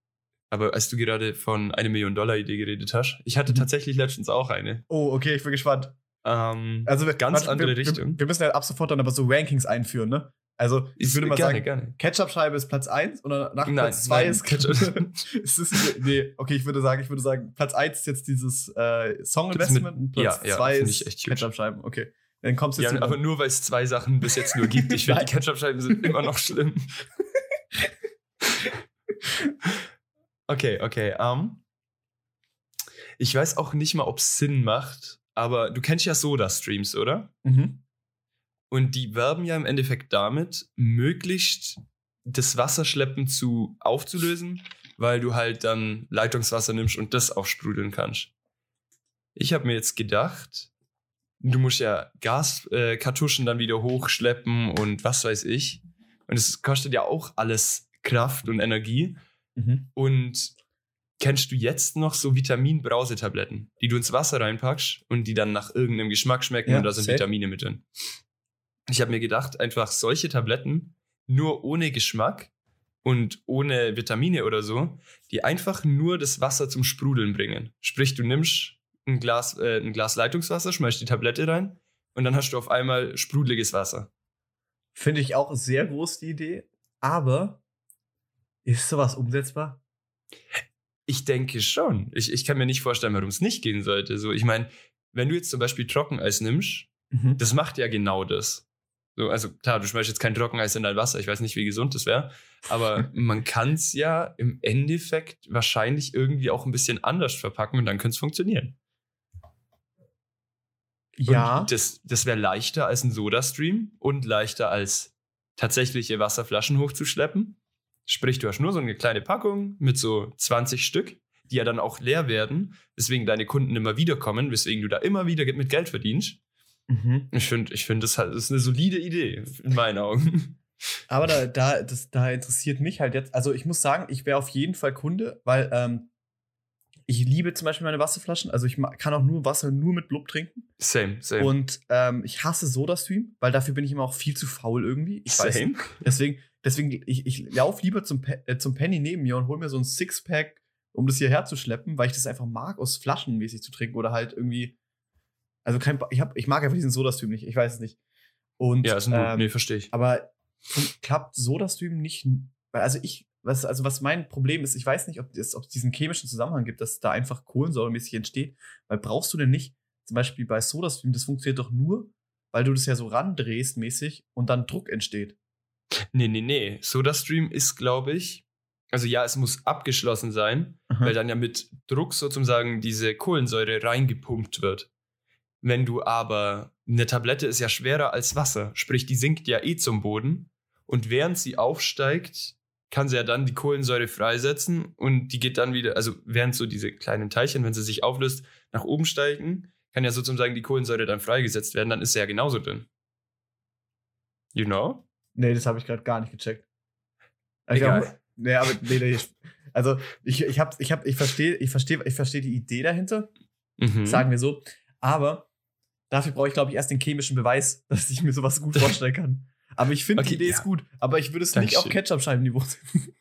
S1: Aber als du gerade von eine Million Dollar Idee geredet hast, ich hatte
S2: Mhm.
S1: tatsächlich letztens auch eine.
S2: Oh, okay, ich bin gespannt.
S1: Ähm,
S2: Also wir,
S1: Ganz
S2: warte,
S1: andere
S2: wir,
S1: Richtung.
S2: Wir, wir müssen ja ab sofort dann aber so Rankings einführen, ne? Also ich würde mal
S1: gerne,
S2: sagen,
S1: gerne.
S2: Ketchup-Scheibe ist Platz 1 und nach
S1: Nein,
S2: Platz 2
S1: nein,
S2: ist
S1: Ketchup- <laughs>
S2: es ist nee, okay, ich würde sagen, ich würde sagen, Platz 1 ist jetzt dieses äh, Song-Investment und Platz
S1: ja, ja,
S2: 2
S1: finde ich
S2: ist. Ketchup-Scheiben. Okay. Dann kommst du
S1: Ja, aber nur weil es zwei Sachen bis jetzt nur gibt. Ich finde, die. <laughs> Ketchup-Scheiben sind immer noch schlimm. <laughs> okay, okay. ähm, ich weiß auch nicht mal, ob es Sinn macht, aber du kennst ja Soda-Streams, oder?
S2: mhm.
S1: Und die werben ja im Endeffekt damit, möglichst das Wasserschleppen zu aufzulösen, weil du halt dann Leitungswasser nimmst und das aufsprudeln kannst. Ich habe mir jetzt gedacht, du musst ja Gaskartuschen äh, dann wieder hochschleppen und was weiß ich. Und es kostet ja auch alles Kraft und Energie.
S2: Mhm.
S1: Und kennst du jetzt noch so Vitamin-Brausetabletten, die du ins Wasser reinpackst und die dann nach irgendeinem Geschmack schmecken
S2: Ja,
S1: und da sind
S2: safe.
S1: Vitamine mit drin? Ich habe mir gedacht, einfach solche Tabletten, nur ohne Geschmack und ohne Vitamine oder so, die einfach nur das Wasser zum Sprudeln bringen. Sprich, du nimmst ein Glas, äh, ein Glas Leitungswasser, schmeißt die Tablette rein und dann hast du auf einmal sprudeliges Wasser.
S2: Finde ich auch sehr groß die Idee, aber ist sowas umsetzbar?
S1: Ich denke schon. Ich, ich kann mir nicht vorstellen, warum es nicht gehen sollte. So, ich meine, wenn du jetzt zum Beispiel Trockeneis nimmst,
S2: Mhm.
S1: das macht ja genau das. So, also klar, du schmeißt jetzt kein Trockeneis in dein Wasser. Ich weiß nicht, wie gesund das wäre. Aber <laughs> man kann es ja im Endeffekt wahrscheinlich irgendwie auch ein bisschen anders verpacken und dann könnte es funktionieren.
S2: Ja.
S1: Und das, das wäre leichter als ein Soda-Stream und leichter als tatsächliche Wasserflaschen hochzuschleppen. Sprich, du hast nur so eine kleine Packung mit so 20 Stück, die ja dann auch leer werden, weswegen deine Kunden immer wieder kommen, weswegen du da immer wieder mit Geld verdienst.
S2: Mhm.
S1: Ich finde, ich find, das, halt- das ist eine solide Idee, in meinen Augen.
S2: Aber da, da, das, da interessiert mich halt jetzt, also ich muss sagen, ich wäre auf jeden Fall Kunde, weil ähm, ich liebe zum Beispiel meine Wasserflaschen. Also ich kann auch nur Wasser nur mit Blub trinken.
S1: Same, same.
S2: Und ähm, ich hasse Soda-Stream, weil dafür bin ich immer auch viel zu faul irgendwie. Ich weiß
S1: same.
S2: nicht. Deswegen, deswegen, ich, ich laufe lieber zum, Pe äh, zum Penny neben mir und hole mir so ein Sixpack, um das hierher zu schleppen, weil ich das einfach mag, aus Flaschen mäßig zu trinken oder halt irgendwie. Also kein, ich, hab, ich mag einfach diesen Soda-Stream nicht, ich weiß es nicht. Und,
S1: Ja, ist ein gut.
S2: ähm,
S1: nee, verstehe ich.
S2: aber klappt Soda-Stream nicht, weil also ich, was, also was mein Problem ist, ich weiß nicht, ob es ob es diesen chemischen Zusammenhang gibt, dass da einfach kohlensäuremäßig entsteht, weil brauchst du denn nicht, zum Beispiel bei Soda-Stream, das funktioniert doch nur, weil du das ja so randrehst mäßig und dann Druck entsteht.
S1: Nee, nee, nee. SodaStream ist, glaube ich, also ja, es muss abgeschlossen sein, weil dann ja mit Druck sozusagen diese Kohlensäure reingepumpt wird. Wenn du aber, eine Tablette ist ja schwerer als Wasser, sprich, die sinkt ja eh zum Boden und während sie aufsteigt, kann sie ja dann die Kohlensäure freisetzen und die geht dann wieder, also während so diese kleinen Teilchen, wenn sie sich auflöst, nach oben steigen, kann ja sozusagen die Kohlensäure dann freigesetzt werden, dann ist sie ja genauso dünn. You know?
S2: Nee, das habe ich gerade gar nicht gecheckt.
S1: Egal.
S2: glaub, <laughs> nee, aber nee, nee, ich, also ich, ich hab, ich hab, ich verstehe, ich verstehe, ich verstehe die Idee dahinter,
S1: Mhm.
S2: sagen wir so. Aber dafür brauche ich, glaube ich, erst den chemischen Beweis, <laughs> dass ich mir sowas gut vorstellen kann. Aber ich finde,
S1: Okay,
S2: die Idee
S1: ja.
S2: ist gut. Aber ich würde es nicht auf. Ketchup-Scheibenniveau setzen.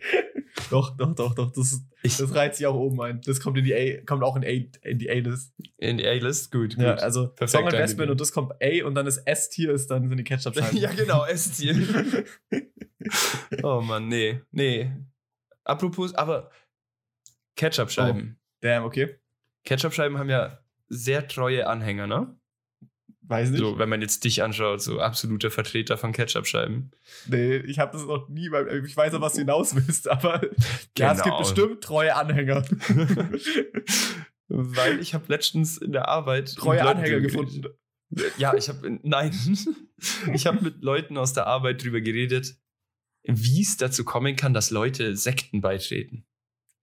S2: <laughs> doch, doch, doch, doch. Das,
S1: Ich,
S2: das reizt sich auch oben ein. Das kommt in die A, kommt auch in, A, in die A-List.
S1: in die A-List, gut, gut.
S2: Ja, also
S1: Perfekt
S2: Song Investment und das kommt A und dann das S-Tier ist dann sind die Ketchup-Scheiben. <laughs>
S1: ja, genau, <laughs> Essziel. oh Mann, nee, nee. Apropos, aber Ketchup-Scheiben.
S2: Damn, okay.
S1: Ketchup-Scheiben haben ja sehr treue Anhänger, ne?
S2: Weiß nicht.
S1: So, wenn man jetzt dich anschaut, so absolute Vertreter von Ketchup-Scheiben.
S2: Nee, ich habe das noch nie, weil ich weiß ja, was du hinaus willst, aber <laughs> ja, es gibt
S1: Genau.
S2: bestimmt treue Anhänger. <laughs>
S1: Weil ich habe letztens in der Arbeit
S2: treue Anhänger gefunden.
S1: Ja, ich habe nein, <laughs> ich habe mit Leuten aus der Arbeit drüber geredet, wie es dazu kommen kann, dass Leute Sekten beitreten.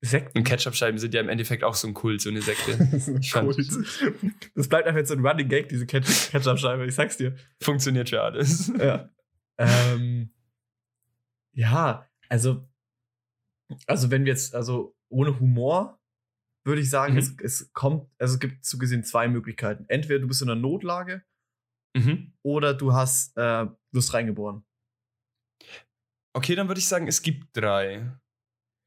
S2: Sekten.
S1: Und Ketchup-Scheiben sind ja im Endeffekt auch so ein Kult, so eine Sekte. <laughs> Fand-
S2: cool. Das bleibt einfach jetzt so ein Running Gag, diese Ketchup- Ketchup-Scheibe, ich sag's dir.
S1: Funktioniert für alles.
S2: Ja. ähm, ja, also, also wenn wir jetzt, also ohne Humor, würde ich sagen,
S1: Mhm.
S2: es, es kommt, also es gibt so gesehen zwei Möglichkeiten. Entweder du bist in einer Notlage
S1: Mhm.
S2: oder du hast, äh, wirst reingeboren.
S1: Okay, dann würde ich sagen, es gibt drei.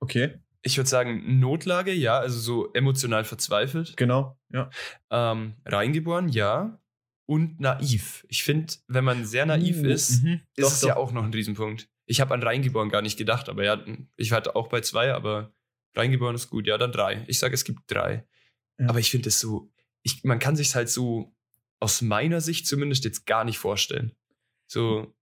S2: Okay.
S1: Ich würde sagen, Notlage, ja, also so emotional verzweifelt.
S2: Genau, ja.
S1: Ähm, reingeboren, ja. Und naiv. Ich finde, wenn man sehr naiv
S2: Uh,
S1: ist,
S2: mhm.
S1: ist
S2: Doch,
S1: es
S2: doch.
S1: ja auch noch ein Riesenpunkt. Ich habe an reingeboren gar nicht gedacht, aber ja, ich hatte auch bei zwei, aber reingeboren ist gut. Ja, dann drei. Ich sage, es gibt drei.
S2: Ja.
S1: Aber ich finde es so, ich, man kann sich halt so aus meiner Sicht zumindest jetzt gar nicht vorstellen. So,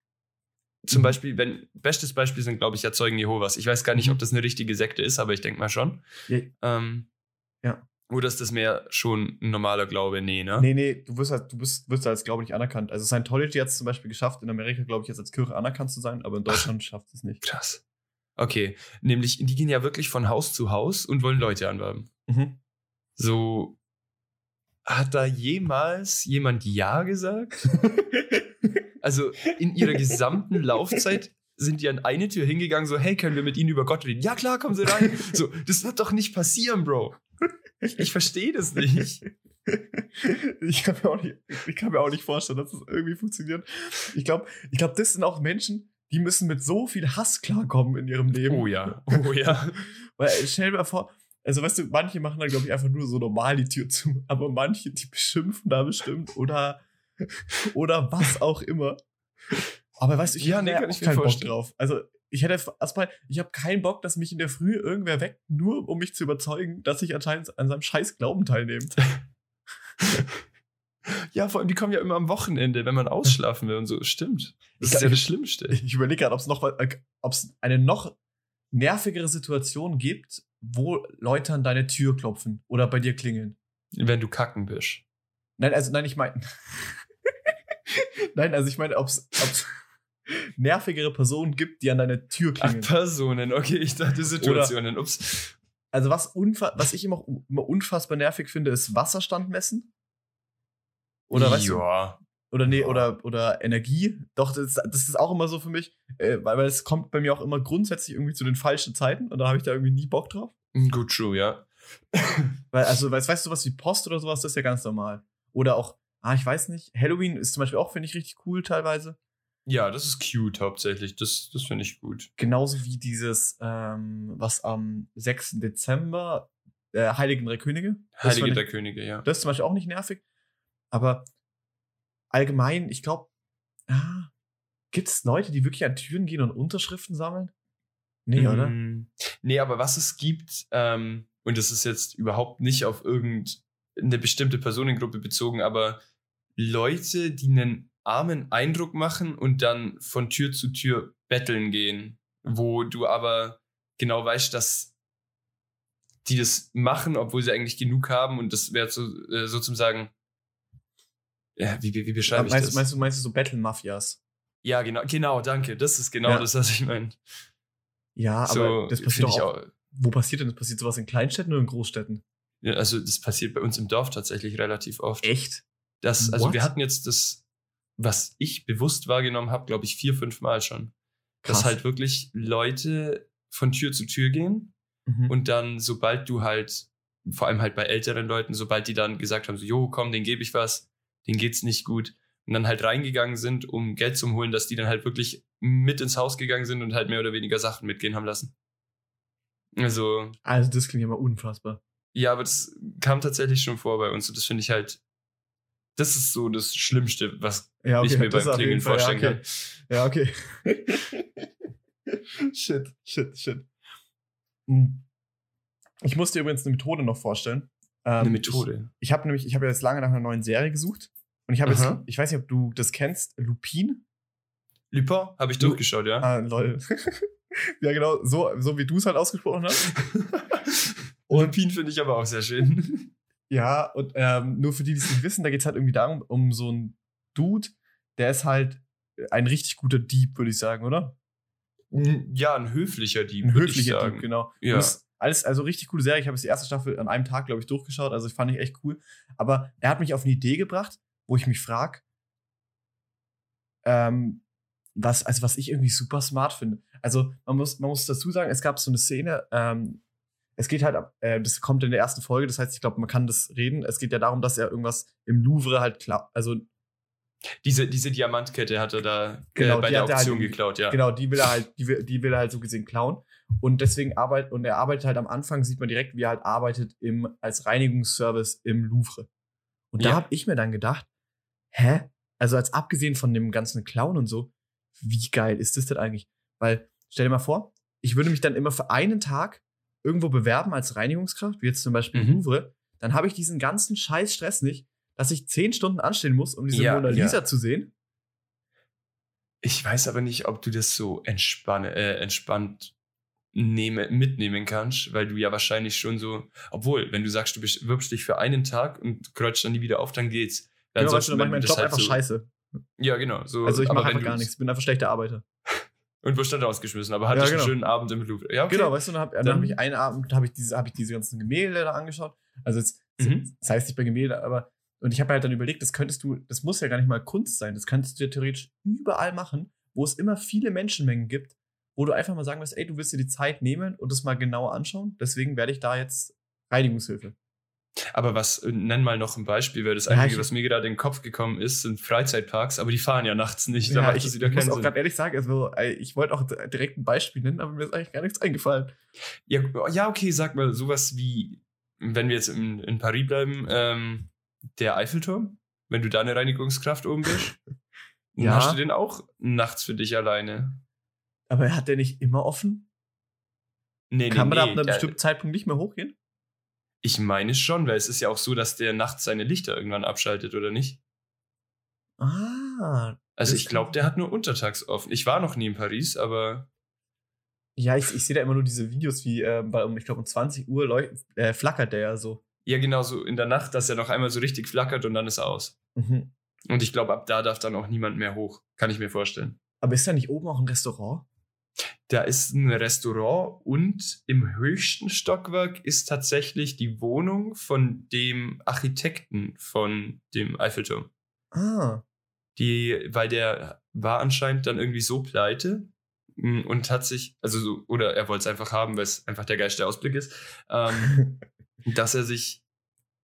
S1: zum
S2: Mhm.
S1: Beispiel, wenn, bestes Beispiel sind, glaube ich, ja Zeugen Jehovas. Ich weiß gar nicht,
S2: Mhm.
S1: ob das eine richtige Sekte ist, aber ich denke mal schon.
S2: Ja.
S1: Ähm,
S2: Ja.
S1: Oder ist das mehr schon ein normaler Glaube? Nee, ne?
S2: Nee, nee, du wirst halt, du bist, wirst als Glaube nicht anerkannt. Also Scientology hat es zum Beispiel geschafft, in Amerika, glaube ich, jetzt als Kirche anerkannt zu sein, aber in Deutschland schafft es nicht.
S1: Krass. Okay, nämlich, die gehen ja wirklich von Haus zu Haus und wollen Leute anwerben.
S2: Mhm.
S1: So, hat da jemals jemand Ja gesagt? <laughs> Also in ihrer gesamten <laughs> Laufzeit sind die an eine Tür hingegangen, so, hey, können wir mit ihnen über Gott reden? Ja, klar, kommen sie rein. So, das wird doch nicht passieren, Bro. Ich, ich verstehe das nicht.
S2: Ich kann, mir auch nicht, ich kann mir auch nicht vorstellen, dass das irgendwie funktioniert. Ich glaube, ich glaub, das sind auch Menschen, die müssen mit so viel Hass klarkommen in ihrem Leben.
S1: Oh ja, oh ja. <laughs>
S2: Weil stell dir mal vor, also weißt du, manche machen dann, glaube ich, einfach nur so normal die Tür zu, aber manche, die beschimpfen da bestimmt oder, oder was auch immer. Aber weißt du, ich
S1: Ja,
S2: hätte
S1: nee,
S2: auch keinen Bock
S1: vorstellen.
S2: drauf. Also ich hätte erstmal, ich habe keinen Bock, dass mich in der Früh irgendwer weckt, nur um mich zu überzeugen, dass ich anscheinend an seinem scheiß Glauben teilnehme. <laughs>
S1: Ja, vor allem, die kommen ja immer am Wochenende, wenn man ausschlafen will und so. Stimmt. Das
S2: Ich
S1: ist ja das Schlimmste.
S2: Ich überlege gerade, ob es noch äh, ob es eine noch nervigere Situation gibt, wo Leute an deine Tür klopfen oder bei dir klingeln.
S1: Wenn du kacken bist.
S2: Nein, also nein, ich meine. <laughs> <laughs> nein, also ich meine, ob es <laughs> nervigere Personen gibt, die an deine Tür
S1: Ach,
S2: klingeln.
S1: Personen, okay, ich dachte Situationen. Ups.
S2: Also was, was ich immer, immer unfassbar nervig finde, ist Wasserstand messen. Oder weißt du,
S1: ja.
S2: oder nee,
S1: Ja.
S2: oder, oder Energie. Doch, das, das ist auch immer so für mich, äh, weil, weil es kommt bei mir auch immer grundsätzlich irgendwie zu den falschen Zeiten und da habe ich da irgendwie nie Bock drauf.
S1: Gut, true, ja.
S2: Weil, also, weißt, weißt du, was wie Post oder sowas, das ist ja ganz normal. Oder auch, ah, ich weiß nicht, Halloween ist zum Beispiel auch, finde ich, richtig cool teilweise.
S1: Ja, das ist cute hauptsächlich. Das, das finde ich gut.
S2: Genauso wie dieses, ähm, was am 6. Dezember, äh, Heiligen Drei Könige.
S1: Heilige der
S2: ich,
S1: Könige, ja.
S2: Das ist zum Beispiel auch nicht nervig. Aber allgemein, ich glaube, ah, gibt es Leute, die wirklich an Türen gehen und Unterschriften sammeln? Nee, oder?
S1: Mm, Nee, aber was es gibt, ähm, und das ist jetzt überhaupt nicht auf irgendeine bestimmte Personengruppe bezogen, aber Leute, die einen armen Eindruck machen und dann von Tür zu Tür betteln gehen, wo du aber genau weißt, dass die das machen, obwohl sie eigentlich genug haben und das wäre so, äh, sozusagen, ja, wie, wie, wie beschreibe ich
S2: meinst,
S1: das?
S2: meinst, du, meinst du so Battle-Mafias?
S1: ja, genau, genau, danke. Das ist genau
S2: Ja.
S1: das, was ich meine.
S2: Ja,
S1: So,
S2: aber das passiert auch.
S1: auch.
S2: Wo passiert denn das? Passiert sowas in Kleinstädten oder in Großstädten?
S1: Ja, also das passiert bei uns im Dorf tatsächlich relativ oft.
S2: Echt?
S1: Das, also
S2: What?
S1: wir hatten jetzt das, was ich bewusst wahrgenommen habe, glaube ich, vier, fünf Mal schon. Dass halt wirklich Leute von Tür zu Tür gehen
S2: Mhm.
S1: und dann, sobald du halt, vor allem halt bei älteren Leuten, sobald die dann gesagt haben, so, jo, komm, den gebe ich was, den geht's nicht gut, und dann halt reingegangen sind, um Geld zu holen, dass die dann halt wirklich mit ins Haus gegangen sind und halt mehr oder weniger Sachen mitgehen haben lassen. Also,
S2: also, das klingt ja mal unfassbar.
S1: ja, aber das kam tatsächlich schon vor bei uns und das finde ich halt, das ist so das Schlimmste, was
S2: Ja,
S1: ich mir beim Klingeln
S2: Fall,
S1: vorstellen
S2: ja,
S1: kann.
S2: okay. Ja, okay. <laughs> shit, shit, shit. Hm. Ich muss dir übrigens eine Methode noch vorstellen. Ähm,
S1: Eine Methode.
S2: Ich, ich habe nämlich, ich habe jetzt lange nach einer neuen Serie gesucht. Und ich habe jetzt, ich weiß nicht, ob du das kennst, Lupin.
S1: Lupin habe ich
S2: Lu-
S1: durchgeschaut, ja.
S2: Ah, lol. <laughs> ja, genau, so, so wie du es halt ausgesprochen hast. <laughs>
S1: Und Lupin finde ich aber auch sehr schön.
S2: Ja, und ähm, nur für die, die es nicht wissen, da geht es halt irgendwie darum, um so einen Dude, der ist halt ein richtig guter Dieb, würde ich sagen, oder?
S1: ja, ein höflicher Dieb,
S2: Ein höflicher. Dieb, genau.
S1: Ja.
S2: Das alles, also richtig coole Serie. Ich habe jetzt die erste Staffel an einem Tag, glaube ich, durchgeschaut. Also ich fand ich echt cool. Aber er hat mich auf eine Idee gebracht, wo ich mich frage, ähm, was, also was ich irgendwie super smart finde. Also man muss, man muss dazu sagen, es gab so eine Szene, ähm, es geht halt, ab- äh, das kommt in der ersten Folge, das heißt, ich glaube, man kann das reden. Es geht ja darum, dass er irgendwas im Louvre halt klar, also
S1: Diese, diese Diamantkette hat er da
S2: Genau,
S1: äh, bei der
S2: er halt
S1: Auktion
S2: irgendwie-
S1: geklaut, ja.
S2: Genau, die will er halt, die will, die will er halt so gesehen klauen. Und deswegen arbeitet, und er arbeitet halt am Anfang, sieht man direkt, wie er halt arbeitet im, als Reinigungsservice im Louvre. Und da
S1: Ja.
S2: habe ich mir dann gedacht, hä? Also als abgesehen von dem ganzen Clown und so, wie geil ist das denn eigentlich? Weil, stell dir mal vor, ich würde mich dann immer für einen Tag irgendwo bewerben als Reinigungskraft, wie jetzt zum Beispiel
S1: Mhm.
S2: Louvre, dann habe ich diesen ganzen scheiß Stress nicht, dass ich zehn Stunden anstehen muss, um diese
S1: Ja,
S2: Mona
S1: ja.
S2: Lisa zu sehen.
S1: Ich weiß aber nicht, ob du das so entspanne, äh, entspannt nehme, mitnehmen kannst, weil du ja wahrscheinlich schon so, obwohl, wenn du sagst, du bewirbst dich für einen Tag und kreuzt dann nie wieder auf, dann geht's. Weil
S2: Genau, weißt du, dann meinen
S1: du
S2: Job
S1: halt
S2: einfach
S1: so,
S2: scheiße.
S1: Ja, genau. So,
S2: Also ich mache einfach gar nichts, bin einfach schlechter Arbeiter.
S1: Und wirst dann rausgeschmissen, aber
S2: Ja,
S1: hattest
S2: genau.
S1: einen schönen Abend im Louvre. Ja, okay.
S2: Genau, weißt du, dann habe hab ich einen Abend, habe ich, diese, hab ich diese ganzen Gemälde da angeschaut. Also jetzt,
S1: Mhm.
S2: das heißt nicht bei Gemälde, aber und ich habe halt dann überlegt, das könntest du, das muss ja gar nicht mal Kunst sein, das könntest du ja theoretisch überall machen, wo es immer viele Menschenmengen gibt, wo du einfach mal sagen wirst, ey, du willst dir die Zeit nehmen und das mal genauer anschauen. Deswegen werde ich da jetzt Reinigungshilfe.
S1: Aber was, äh, nenn mal noch ein Beispiel, weil das
S2: Ja,
S1: Einzige, was mir gerade in den Kopf gekommen ist, sind Freizeitparks, aber die fahren ja nachts nicht. Da macht
S2: ich,
S1: das
S2: ich
S1: wieder
S2: muss auch gerade ehrlich sagen, also, ey, ich wollte auch direkt ein Beispiel nennen, aber mir ist eigentlich gar nichts eingefallen.
S1: Ja, ja, okay, sag mal sowas wie, wenn wir jetzt in, in Paris bleiben, ähm, der Eiffelturm, wenn du da eine Reinigungskraft oben bist, dann <laughs>
S2: Ja.
S1: hast du den auch nachts für dich alleine.
S2: Aber hat der nicht immer offen?
S1: Nee,
S2: Kann man
S1: nee,
S2: da ab
S1: nee,
S2: einem bestimmten Zeitpunkt nicht mehr hochgehen?
S1: Ich meine schon, weil es ist ja auch so, dass der nachts seine Lichter irgendwann abschaltet, oder nicht?
S2: Ah,
S1: Also ich glaube, der hat nur untertags offen. Ich war noch nie in Paris, aber
S2: Ja, ich, ich sehe da immer nur diese Videos, wie, weil um, ich glaube, um 20 Uhr äh, flackert der ja so.
S1: ja, genau so in der Nacht, dass er noch einmal so richtig flackert und dann ist er aus.
S2: Mhm.
S1: Und ich glaube, ab da darf dann auch niemand mehr hoch. Kann ich mir vorstellen.
S2: Aber ist da nicht oben auch ein Restaurant?
S1: Da ist ein Restaurant und im höchsten Stockwerk ist tatsächlich die Wohnung von dem Architekten von dem Eiffelturm.
S2: Ah.
S1: Die, weil der war anscheinend dann irgendwie so pleite mm, und hat sich, also so, oder er wollte es einfach haben, weil es einfach der geilste Ausblick ist, ähm, <laughs> dass er sich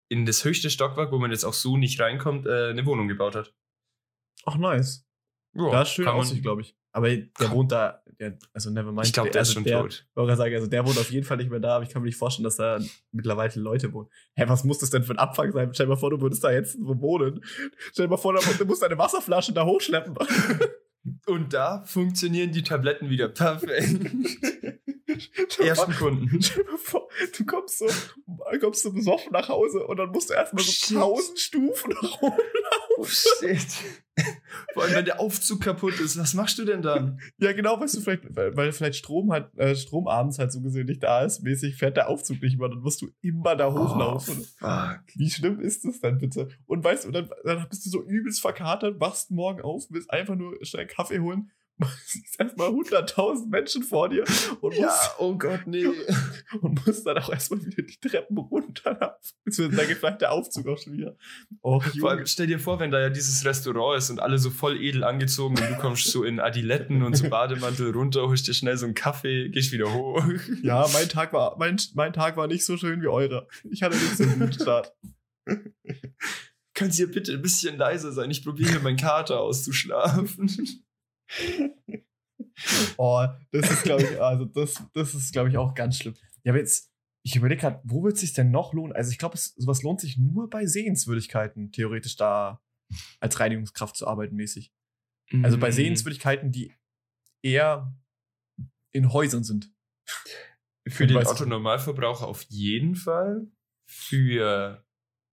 S1: in das höchste Stockwerk, wo man jetzt auch so nicht reinkommt, äh, eine Wohnung gebaut hat.
S2: Ach, nice.
S1: Ja,
S2: da ist schön Aussicht, glaube ich. Aber der wohnt da, der, also nevermind.
S1: Ich glaube, der
S2: also
S1: ist schon
S2: der,
S1: tot.
S2: Ich wollte sagen, also der wohnt auf jeden Fall nicht mehr da, aber ich kann mir nicht vorstellen, dass da mittlerweile Leute wohnen. Hä, was muss das denn für ein Abfang sein? Stell dir mal vor, du würdest da jetzt wo wohnen. Stell dir mal vor, du musst deine Wasserflasche da hochschleppen. <laughs>
S1: Und da funktionieren die Tabletten wieder perfekt. <laughs> Ersten Kunden.
S2: Stell dir mal vor, du kommst so, kommst so besoffen nach Hause und dann musst du erstmal so tausend Stufen nach oben.
S1: Oh shit. <laughs> Vor allem, wenn der Aufzug kaputt ist, was machst du denn dann?
S2: Ja, genau, weißt du, vielleicht, weil, weil vielleicht Strom halt, äh, Strom abends halt so gesehen nicht da ist, mäßig fährt der Aufzug nicht mehr, dann musst du immer da hochlaufen.
S1: Oh, fuck.
S2: Wie schlimm ist das denn bitte? Und weißt du, dann, dann bist du so übelst verkatert, wachst morgen auf, willst einfach nur schnell Kaffee holen, siehst <laughs> erstmal 100.000 Menschen vor dir und musst,
S1: Ja, oh Gott, nee. <laughs>
S2: und musst dann auch erstmal wieder die Treppen runter. Beziehungsweise dann geht vielleicht der Aufzug auch schon wieder. Oh,
S1: Vor allem, stell dir vor, wenn da ja dieses Restaurant ist und alle so voll edel angezogen und du kommst so in Adiletten und so <laughs> Bademantel runter, holst dir schnell so einen Kaffee, gehst wieder hoch.
S2: Ja, mein Tag, war, mein, mein Tag war nicht so schön wie eurer. Ich hatte nicht so einen guten Start.
S1: Kannst hier bitte ein bisschen leiser sein? Ich probiere hier meinen Kater auszuschlafen. <laughs>
S2: Oh, das ist, glaube ich, also das, das ist, glaube ich, auch ganz schlimm. Ja, aber jetzt, ich überlege gerade, wo wird es sich denn noch lohnen? Also ich glaube, sowas lohnt sich nur bei Sehenswürdigkeiten, theoretisch da als Reinigungskraft zu arbeiten, mäßig. Also bei Sehenswürdigkeiten, die eher in Häusern sind.
S1: Für den Otto-Normalverbraucher auf jeden Fall. Für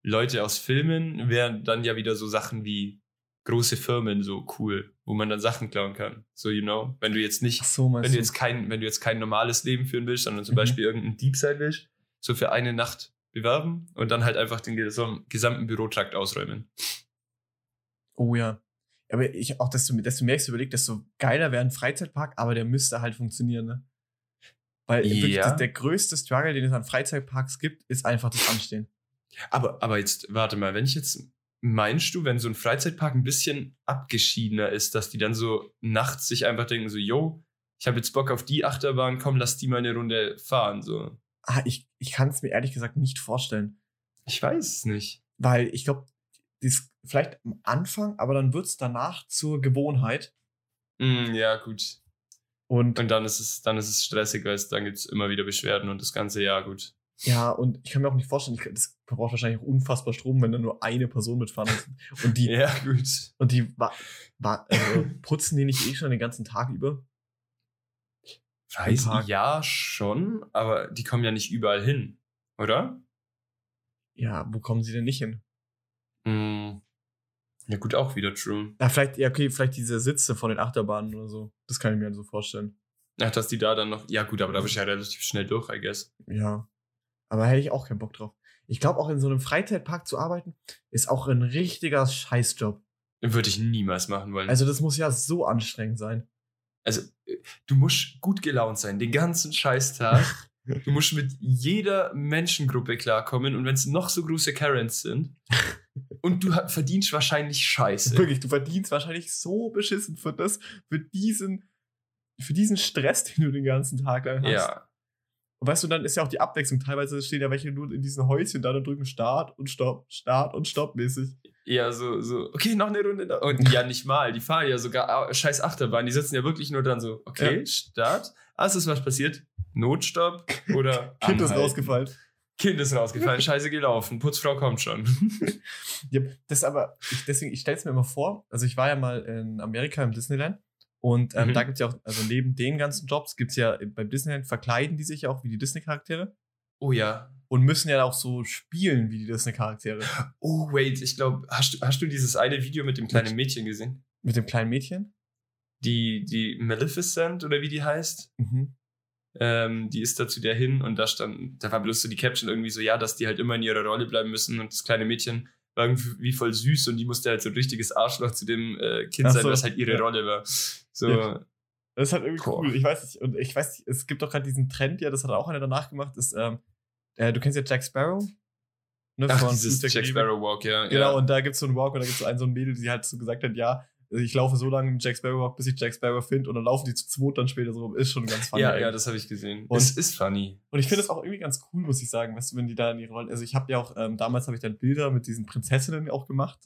S1: Leute aus Filmen wären dann ja wieder so Sachen wie große Firmen so cool, wo man dann Sachen klauen kann. So, you know, wenn du jetzt nicht,
S2: so,
S1: wenn du
S2: du?
S1: jetzt kein, wenn du jetzt kein normales Leben führen willst, sondern zum
S2: Mhm.
S1: Beispiel irgendein Dieb sein willst, so für eine Nacht bewerben und dann halt einfach den gesam- gesamten Bürotrakt ausräumen.
S2: Oh ja. Aber ich, auch desto, desto mehr ich so überlege, desto geiler wäre ein Freizeitpark, aber der müsste halt funktionieren, ne? Weil wirklich
S1: Ja.
S2: das, der größte Struggle, den es an Freizeitparks gibt, ist einfach das Anstehen.
S1: Aber, aber jetzt, warte mal, wenn ich jetzt, meinst du, wenn so ein Freizeitpark ein bisschen abgeschiedener ist, dass die dann so nachts sich einfach denken, so, yo, ich habe jetzt Bock auf die Achterbahn, komm, lass die mal eine Runde fahren, so.
S2: Ah, ich, ich kann es mir ehrlich gesagt nicht vorstellen.
S1: Ich weiß es nicht.
S2: Weil ich glaube, vielleicht am Anfang, aber dann wird es danach zur Gewohnheit.
S1: Mm, ja, gut.
S2: Und
S1: Und dann ist es, dann ist es stressig, weil es, dann gibt es immer wieder Beschwerden und das ganze Jahr, gut.
S2: Ja, und ich kann mir auch nicht vorstellen, ich, das verbraucht wahrscheinlich auch unfassbar Strom, wenn da nur eine Person mitfahren muss. Und die, <laughs>
S1: Ja, gut.
S2: und die wa, wa, also, putzen die nicht eh schon den ganzen Tag über?
S1: Weiß, ja, schon, aber die kommen ja nicht überall hin, oder?
S2: Ja, wo kommen sie denn nicht hin?
S1: Mm. Ja, gut, auch wieder true.
S2: Ja, vielleicht, ja, okay, vielleicht diese Sitze von den Achterbahnen oder so. Das kann ich mir so vorstellen.
S1: Ach, dass die da dann noch, ja gut, aber da bist du ja relativ schnell durch, I guess.
S2: Ja. Aber hätte ich auch keinen Bock drauf. Ich glaube, auch in so einem Freizeitpark zu arbeiten, ist auch ein richtiger Scheißjob.
S1: Würde ich niemals machen wollen.
S2: Also, das muss ja so anstrengend sein.
S1: Also, äh, du musst gut gelaunt sein, den ganzen Scheißtag. <laughs> du musst mit jeder Menschengruppe klarkommen und wenn es noch so große Karens sind <laughs> und du verdienst wahrscheinlich Scheiße.
S2: Wirklich, du verdienst wahrscheinlich so beschissen für das, für diesen, für diesen Stress, den du den ganzen Tag lang hast.
S1: Ja.
S2: Und weißt du, dann ist ja auch die Abwechslung. Teilweise stehen ja welche nur in diesen Häuschen da und drücken Start und Stopp, Start und Stopp mäßig.
S1: Ja, so, so, okay, noch eine Runde da. Und ja, nicht mal. Die fahren ja sogar scheiß Achterbahn. Die sitzen ja wirklich nur dran so, okay,
S2: Ja.
S1: Start. Ah, ist was passiert? Notstopp oder <laughs>
S2: Kind ist
S1: Anhalten.
S2: rausgefallen.
S1: Kind ist rausgefallen, scheiße gelaufen. Putzfrau kommt schon. <laughs>
S2: Ja, das aber, ich, deswegen, ich stelle es mir immer vor, also ich war ja mal in Amerika im Disneyland und ähm,
S1: Mhm.
S2: da gibt es ja auch, also neben den ganzen Jobs gibt es ja beim Disneyland, verkleiden die sich ja auch wie die Disney-Charaktere
S1: Oh ja.
S2: und müssen ja auch so spielen wie die Disney-Charaktere.
S1: Oh, wait, ich glaube, hast, du- hast du dieses eine Video mit dem kleinen Mädchen gesehen?
S2: Mit dem kleinen Mädchen.
S1: Die, die Maleficent oder wie die heißt?
S2: Mhm.
S1: Ähm, die ist da zu der hin und da stand, da war bloß so die Caption irgendwie so, ja, dass die halt immer in ihrer Rolle bleiben müssen und das kleine Mädchen war irgendwie voll süß und die musste halt so ein richtiges Arschloch zu dem äh, Kind
S2: Ach
S1: sein,
S2: so,
S1: was halt ihre
S2: ja.
S1: Rolle war. So,
S2: Ja. Das ist halt irgendwie
S1: Boah.
S2: cool. Ich weiß nicht, und ich weiß nicht, es gibt doch gerade diesen Trend, ja, das hat auch einer danach gemacht, ist, ähm, äh, du kennst ja Jack Sparrow? Ne,
S1: ach, dieses Jack. Sparrow Walk, ja.
S2: Genau,
S1: ja.
S2: und da gibt es so einen Walk und da gibt es so einen, so ein Mädel, die halt so gesagt hat, ja, ich laufe so lange im Jack Sparrow bis ich Jack Sparrow finde und dann laufen die zu zweit dann später so rum. Ist schon ganz funny.
S1: ja,
S2: eigentlich.
S1: ja, das habe ich gesehen.
S2: Und-
S1: es ist funny.
S2: Und ich finde das auch irgendwie ganz cool, muss ich sagen, weißt du, wenn die da in ihre Rolle, also ich habe ja auch, ähm, damals habe ich dann Bilder mit diesen Prinzessinnen auch gemacht,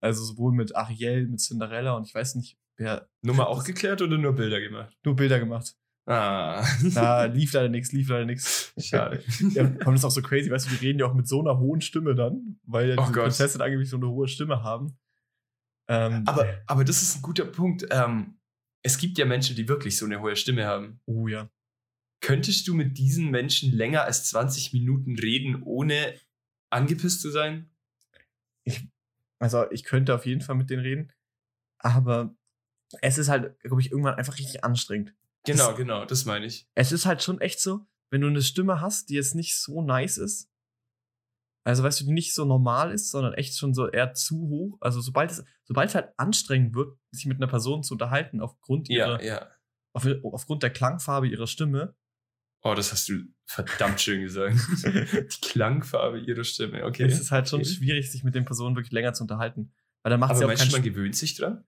S2: also sowohl mit Ariel, mit Cinderella und ich weiß nicht, Ja,
S1: Nummer auch geklärt oder nur Bilder gemacht?
S2: nur Bilder gemacht.
S1: Ah,
S2: Da lief leider nichts, lief leider nichts.
S1: schade. <laughs>
S2: Ja, vor allem ist auch so crazy, weißt du, die reden ja auch mit so einer hohen Stimme dann, weil ja
S1: Oh
S2: diese
S1: Gott.
S2: Prinzessin angeblich so eine hohe Stimme haben. Ähm,
S1: Aber, aber das ist ein guter Punkt. Ähm, es gibt ja Menschen, die wirklich so eine hohe Stimme haben.
S2: oh ja.
S1: Könntest du mit diesen Menschen länger als 20 Minuten reden, ohne angepisst zu sein?
S2: Also ich könnte auf jeden Fall mit denen reden, aber es ist halt, glaube ich, irgendwann einfach richtig anstrengend.
S1: Genau,
S2: Das-
S1: genau, das meine ich.
S2: Es ist halt schon echt so, wenn du eine Stimme hast, die jetzt nicht so nice ist, also weißt du, die nicht so normal ist, sondern echt schon so eher zu hoch. Also sobald es, sobald es halt anstrengend wird, sich mit einer Person zu unterhalten, aufgrund ihrer,
S1: Ja, ja.
S2: auf, aufgrund der Klangfarbe ihrer Stimme,
S1: Oh, das hast du verdammt schön gesagt. <laughs> Die Klangfarbe ihrer Stimme, okay.
S2: ist es halt schon
S1: okay.
S2: schwierig, sich mit den Personen wirklich länger zu unterhalten. Weil dann macht
S1: Aber
S2: ja auch
S1: meinst man gewöhnt sich dran?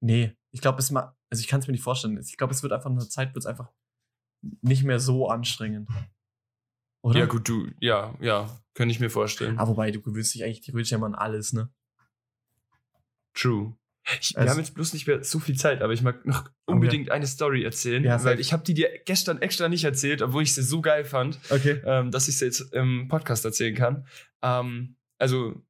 S2: Nee, ich glaube, es mal, also ich kann es mir nicht vorstellen. Ich glaube, es wird einfach eine Zeit, wird es einfach nicht mehr so anstrengend. Oder?
S1: Ja, gut, du, ja, ja, kann ich mir vorstellen.
S2: Ah, wobei, du gewöhnst dich eigentlich theoretisch ja mal an alles, ne?
S1: True. Ich, wir
S2: Also-
S1: haben jetzt bloß nicht mehr so viel Zeit, aber ich mag noch unbedingt eine Story erzählen,
S2: Ja,
S1: weil ich habe die dir gestern extra nicht erzählt, obwohl ich sie so geil fand,
S2: Okay.
S1: ähm, dass ich sie jetzt im Podcast erzählen kann. Ähm, also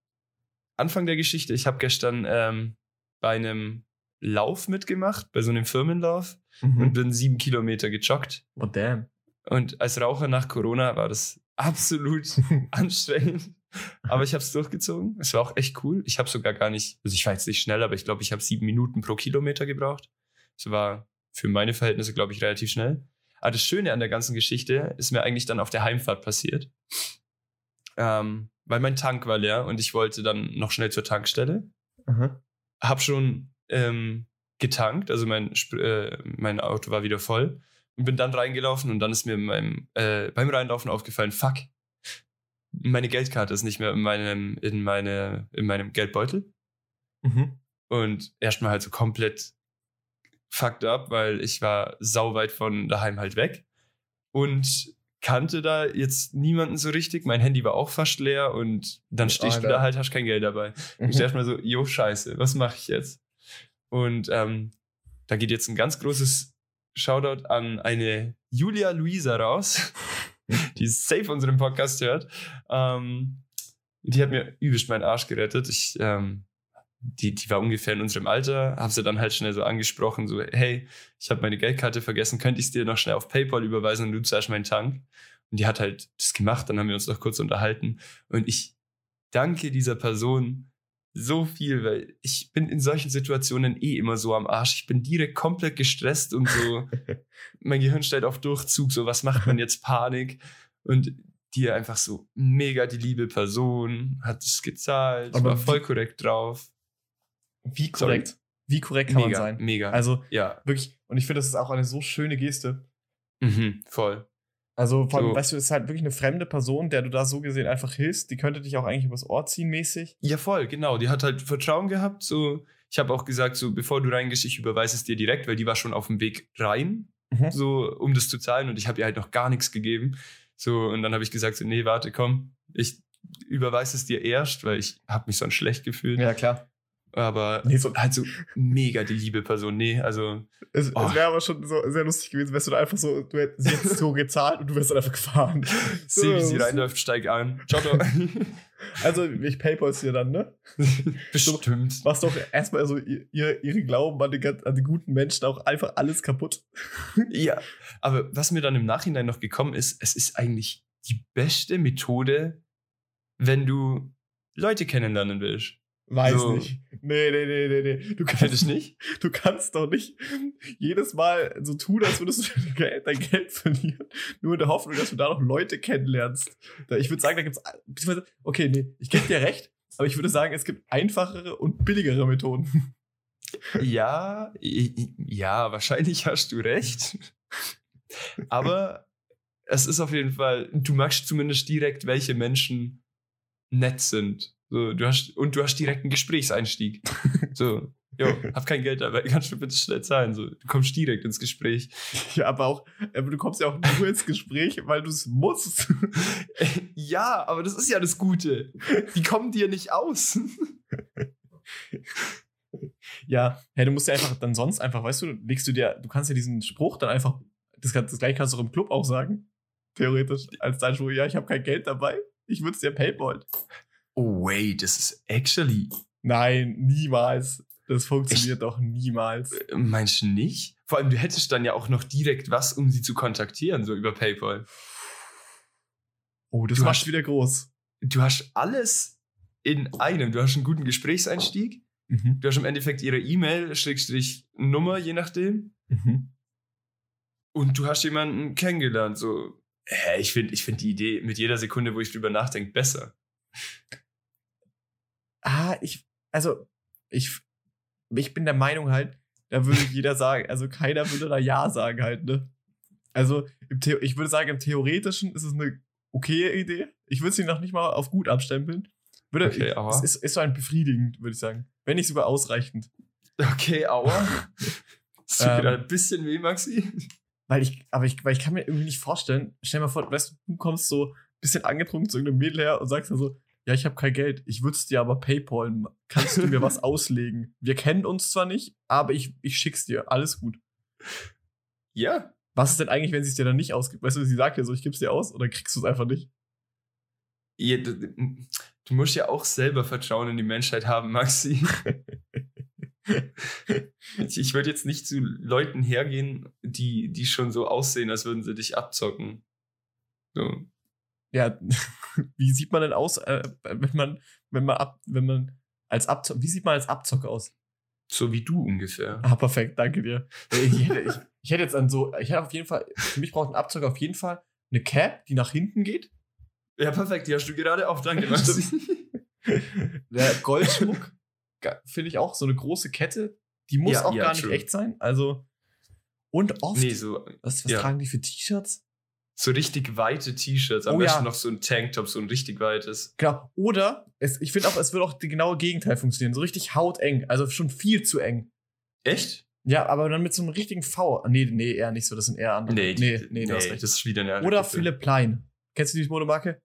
S1: Anfang der Geschichte, ich habe gestern ähm, bei einem Lauf mitgemacht, bei so einem Firmenlauf und
S2: Mhm.
S1: bin sieben Kilometer gejoggt.
S2: Oh, damn.
S1: Und als Raucher nach Corona war das absolut <laughs> anstrengend. Aber ich habe es durchgezogen. Es war auch echt cool. Ich habe sogar gar nicht, also ich war jetzt nicht schnell, aber ich glaube, ich habe sieben Minuten pro Kilometer gebraucht. Das war für meine Verhältnisse, glaube ich, relativ schnell. Aber das Schöne an der ganzen Geschichte ist mir eigentlich dann auf der Heimfahrt passiert. Ähm, weil mein Tank war leer und ich wollte dann noch schnell zur Tankstelle.
S2: Aha.
S1: Hab schon ähm, getankt, also mein, äh, mein Auto war wieder voll und bin dann reingelaufen und dann ist mir in meinem, äh, beim Reinlaufen aufgefallen, fuck, meine Geldkarte ist nicht mehr in meinem, in meine, in meinem Geldbeutel
S2: Mhm.
S1: und erstmal halt so komplett fucked up, weil ich war sauweit von daheim halt weg und kannte da jetzt niemanden so richtig. Mein Handy war auch fast leer und dann stehst du da halt, hast kein Geld dabei.
S2: Mhm.
S1: Ich dachte <laughs> mal so, jo, scheiße, was mache ich jetzt? Und ähm, da geht jetzt ein ganz großes Shoutout an eine Julia Luisa raus, <laughs> die safe unseren Podcast hört. Ähm, die hat mir übelst meinen Arsch gerettet. Ich, ähm, die, die war ungefähr in unserem Alter, habe sie dann halt schnell so angesprochen, so, hey, ich habe meine Geldkarte vergessen, könnte ich es dir noch schnell auf PayPal überweisen und du zahlst meinen Tank? Und die hat halt das gemacht, dann haben wir uns noch kurz unterhalten. Und ich danke dieser Person so viel, weil ich bin in solchen Situationen eh immer so am Arsch. Ich bin direkt komplett gestresst und so, <laughs> mein Gehirn stellt auf Durchzug, so, was macht man jetzt, Panik? Und die einfach so mega die liebe Person, hat es gezahlt,
S2: Aber
S1: war voll korrekt drauf.
S2: Wie korrekt. Wie korrekt kann
S1: mega,
S2: man sein?
S1: mega.
S2: Also
S1: ja,
S2: wirklich, und ich finde, das ist auch eine so schöne Geste.
S1: mhm, voll.
S2: Also, allem,
S1: So.
S2: weißt du, es ist halt wirklich eine fremde Person, der du da so gesehen einfach hilfst. Die könnte dich auch eigentlich übers Ohr ziehen, mäßig.
S1: Ja, voll, genau. Die hat halt Vertrauen gehabt. So, ich habe auch gesagt, so bevor du reingehst, ich überweise es dir direkt, weil die war schon auf dem Weg rein,
S2: Mhm.
S1: so um das zu zahlen und ich habe ihr halt noch gar nichts gegeben. So und dann habe ich gesagt, so nee, warte, komm, ich überweise es dir erst, weil ich habe mich sonst schlecht gefühlt.
S2: Ja, klar.
S1: Aber
S2: Nee, so,
S1: halt so mega die liebe Person. Nee, also
S2: es,
S1: Oh.
S2: es wäre aber schon so sehr lustig gewesen, wärst du da einfach so, du hättest jetzt so gezahlt und du wärst dann einfach gefahren. <laughs>
S1: sehe, wie sie reinläuft, steig an. Ciao, ciao. <laughs>
S2: Also, ich paypal's dir dann, ne? <laughs>
S1: Bestimmt.
S2: Machst doch erstmal so ihr, ihr, ihre Glauben an die, an die guten Menschen auch einfach alles kaputt.
S1: Ja, aber was mir dann im Nachhinein noch gekommen ist, es ist eigentlich die beste Methode, wenn du Leute kennenlernen willst.
S2: Weiß
S1: So.
S2: nicht. Nee, nee, nee, nee, nee. Du kannst,
S1: nicht? <laughs>
S2: du kannst doch nicht jedes Mal so tun, als würdest du dein <laughs> Geld, dein Geld verlieren. Nur in der Hoffnung, dass du da noch Leute kennenlernst. Ich würde sagen, da gibt's, okay, nee, ich gebe dir recht, aber ich würde sagen, es gibt einfachere und billigere Methoden. <laughs>
S1: Ja, ja, wahrscheinlich hast du recht. Aber es ist auf jeden Fall, du merkst zumindest direkt, welche Menschen nett sind. So, du hast, und du hast direkt einen Gesprächseinstieg. <laughs> So, jo, hab kein Geld dabei, kannst du bitte schnell zahlen. So, du kommst direkt ins Gespräch.
S2: Ja, aber auch, aber du kommst ja auch nur ins Gespräch, weil du es musst. <laughs>
S1: Ja, aber das ist ja das Gute. Die kommen dir nicht aus. <laughs>
S2: Ja, hey, du musst ja einfach dann sonst einfach, weißt du, legst du dir, du kannst ja diesen Spruch dann einfach, das, das gleiche kannst du auch im Club auch sagen, theoretisch, als dein Spruch, ja, ich habe kein Geld dabei, ich würde es dir Paypal.
S1: Oh, wait, das ist actually.
S2: Nein, niemals. Das funktioniert ich, doch niemals.
S1: Äh, meinst du nicht? Vor allem, du hättest dann ja auch noch direkt was, um sie zu kontaktieren, so über PayPal.
S2: Oh, das du machst wieder groß.
S1: Du hast alles in einem. Du hast einen guten Gesprächseinstieg. Mhm. Du hast im Endeffekt ihre E-Mail, Schrägstrich Nummer, je nachdem. Mhm. Und du hast jemanden kennengelernt. So, hä, ich finde ich find die Idee mit jeder Sekunde, wo ich drüber nachdenke, besser.
S2: Ah, ich, also, ich, ich bin der Meinung halt, da würde <laughs> jeder sagen, also keiner würde da Ja sagen halt, ne? Also, ich würde sagen, im Theoretischen ist es eine okaye Idee. Ich würde sie noch nicht mal auf gut abstempeln. Würde, okay, ich, es ist, ist so ein befriedigend, würde ich sagen. Wenn nicht sogar ausreichend.
S1: Okay, aua. <laughs> Tut ähm, ein bisschen weh, Maxi.
S2: Weil ich, aber ich, weil ich kann mir irgendwie nicht vorstellen, stell dir mal vor, weißt du, du kommst so ein bisschen angetrunken zu irgendeinem Mädel her und sagst dann so, ja, ich habe kein Geld, ich würde es dir aber Paypal, kannst du mir was <laughs> auslegen? Wir kennen uns zwar nicht, aber ich, ich schick's dir, alles gut.
S1: Ja.
S2: Was ist denn eigentlich, wenn sie es dir dann nicht ausgibt? Weißt du, sie sagt dir so, ich gib's dir aus, oder kriegst du es einfach nicht?
S1: Ja, du, du, musst ja auch selber Vertrauen in die Menschheit haben, Maxi. <laughs> ich, ich würde jetzt nicht zu Leuten hergehen, die, die schon so aussehen, als würden sie dich abzocken. So.
S2: Ja, <laughs> wie sieht man denn aus, äh, wenn man, wenn man ab, wenn man als Abzocker, wie sieht man als Abzocker aus?
S1: So wie du ungefähr.
S2: Ah, perfekt, danke dir. Ich hätte, ich, ich hätte jetzt an so, ich hätte auf jeden Fall, für mich braucht ein Abzocker auf jeden Fall eine Cap, die nach hinten geht.
S1: Ja, perfekt, die hast du gerade auf, danke. <laughs>
S2: Der Goldschmuck, finde ich auch, so eine große Kette, die muss ja, auch ja, gar nicht echt sein. Also, und oft, nee, so, was, was ja. tragen die für T-Shirts?
S1: So richtig weite T-Shirts, am oh, besten noch so ein Tanktop, so ein richtig weites.
S2: Genau. Oder, es, ich finde auch, es würde auch die genaue Gegenteil funktionieren. So richtig hauteng, also schon viel zu eng.
S1: Echt?
S2: Ja, aber dann mit so einem richtigen V. Nee, nee, eher nicht so, das sind eher andere.
S1: Nee, nee, nee, nee, das ist wieder eine
S2: Oder Philipp Plein. Kennst du die Modemarke?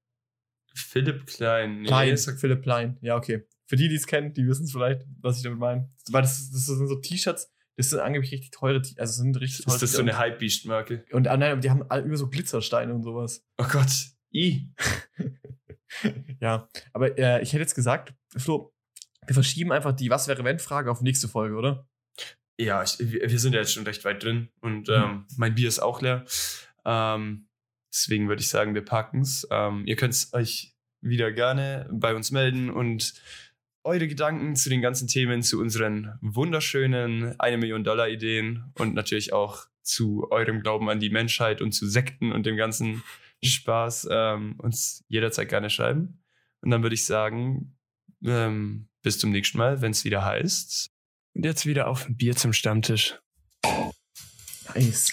S1: Philipp Klein.
S2: Nee, Klein, Philipp Klein. Ja, okay. Für die, die es kennen, die wissen es vielleicht, was ich damit meine. Weil das, das sind so T-Shirts, das sind angeblich richtig teure, also sind richtig
S1: teure Ist das so eine Hypebeast-Marke?
S2: Und ah, nein, die haben über so Glitzersteine und sowas.
S1: Oh Gott. I. <laughs>
S2: ja, aber äh, ich hätte jetzt gesagt, Flo, wir verschieben einfach die Was wäre wenn Frage auf nächste Folge, oder?
S1: Ja, ich, wir sind ja jetzt schon recht weit drin und mhm. ähm, mein Bier ist auch leer. Ähm, deswegen würde ich sagen, wir packen es. Ähm, ihr könnt euch wieder gerne bei uns melden und eure Gedanken zu den ganzen Themen, zu unseren wunderschönen eine Million Dollar Ideen und natürlich auch zu eurem Glauben an die Menschheit und zu Sekten und dem ganzen Spaß ähm, uns jederzeit gerne schreiben. Und dann würde ich sagen, ähm, bis zum nächsten Mal, wenn es wieder heißt. Und jetzt wieder auf ein Bier zum Stammtisch.
S2: Nice.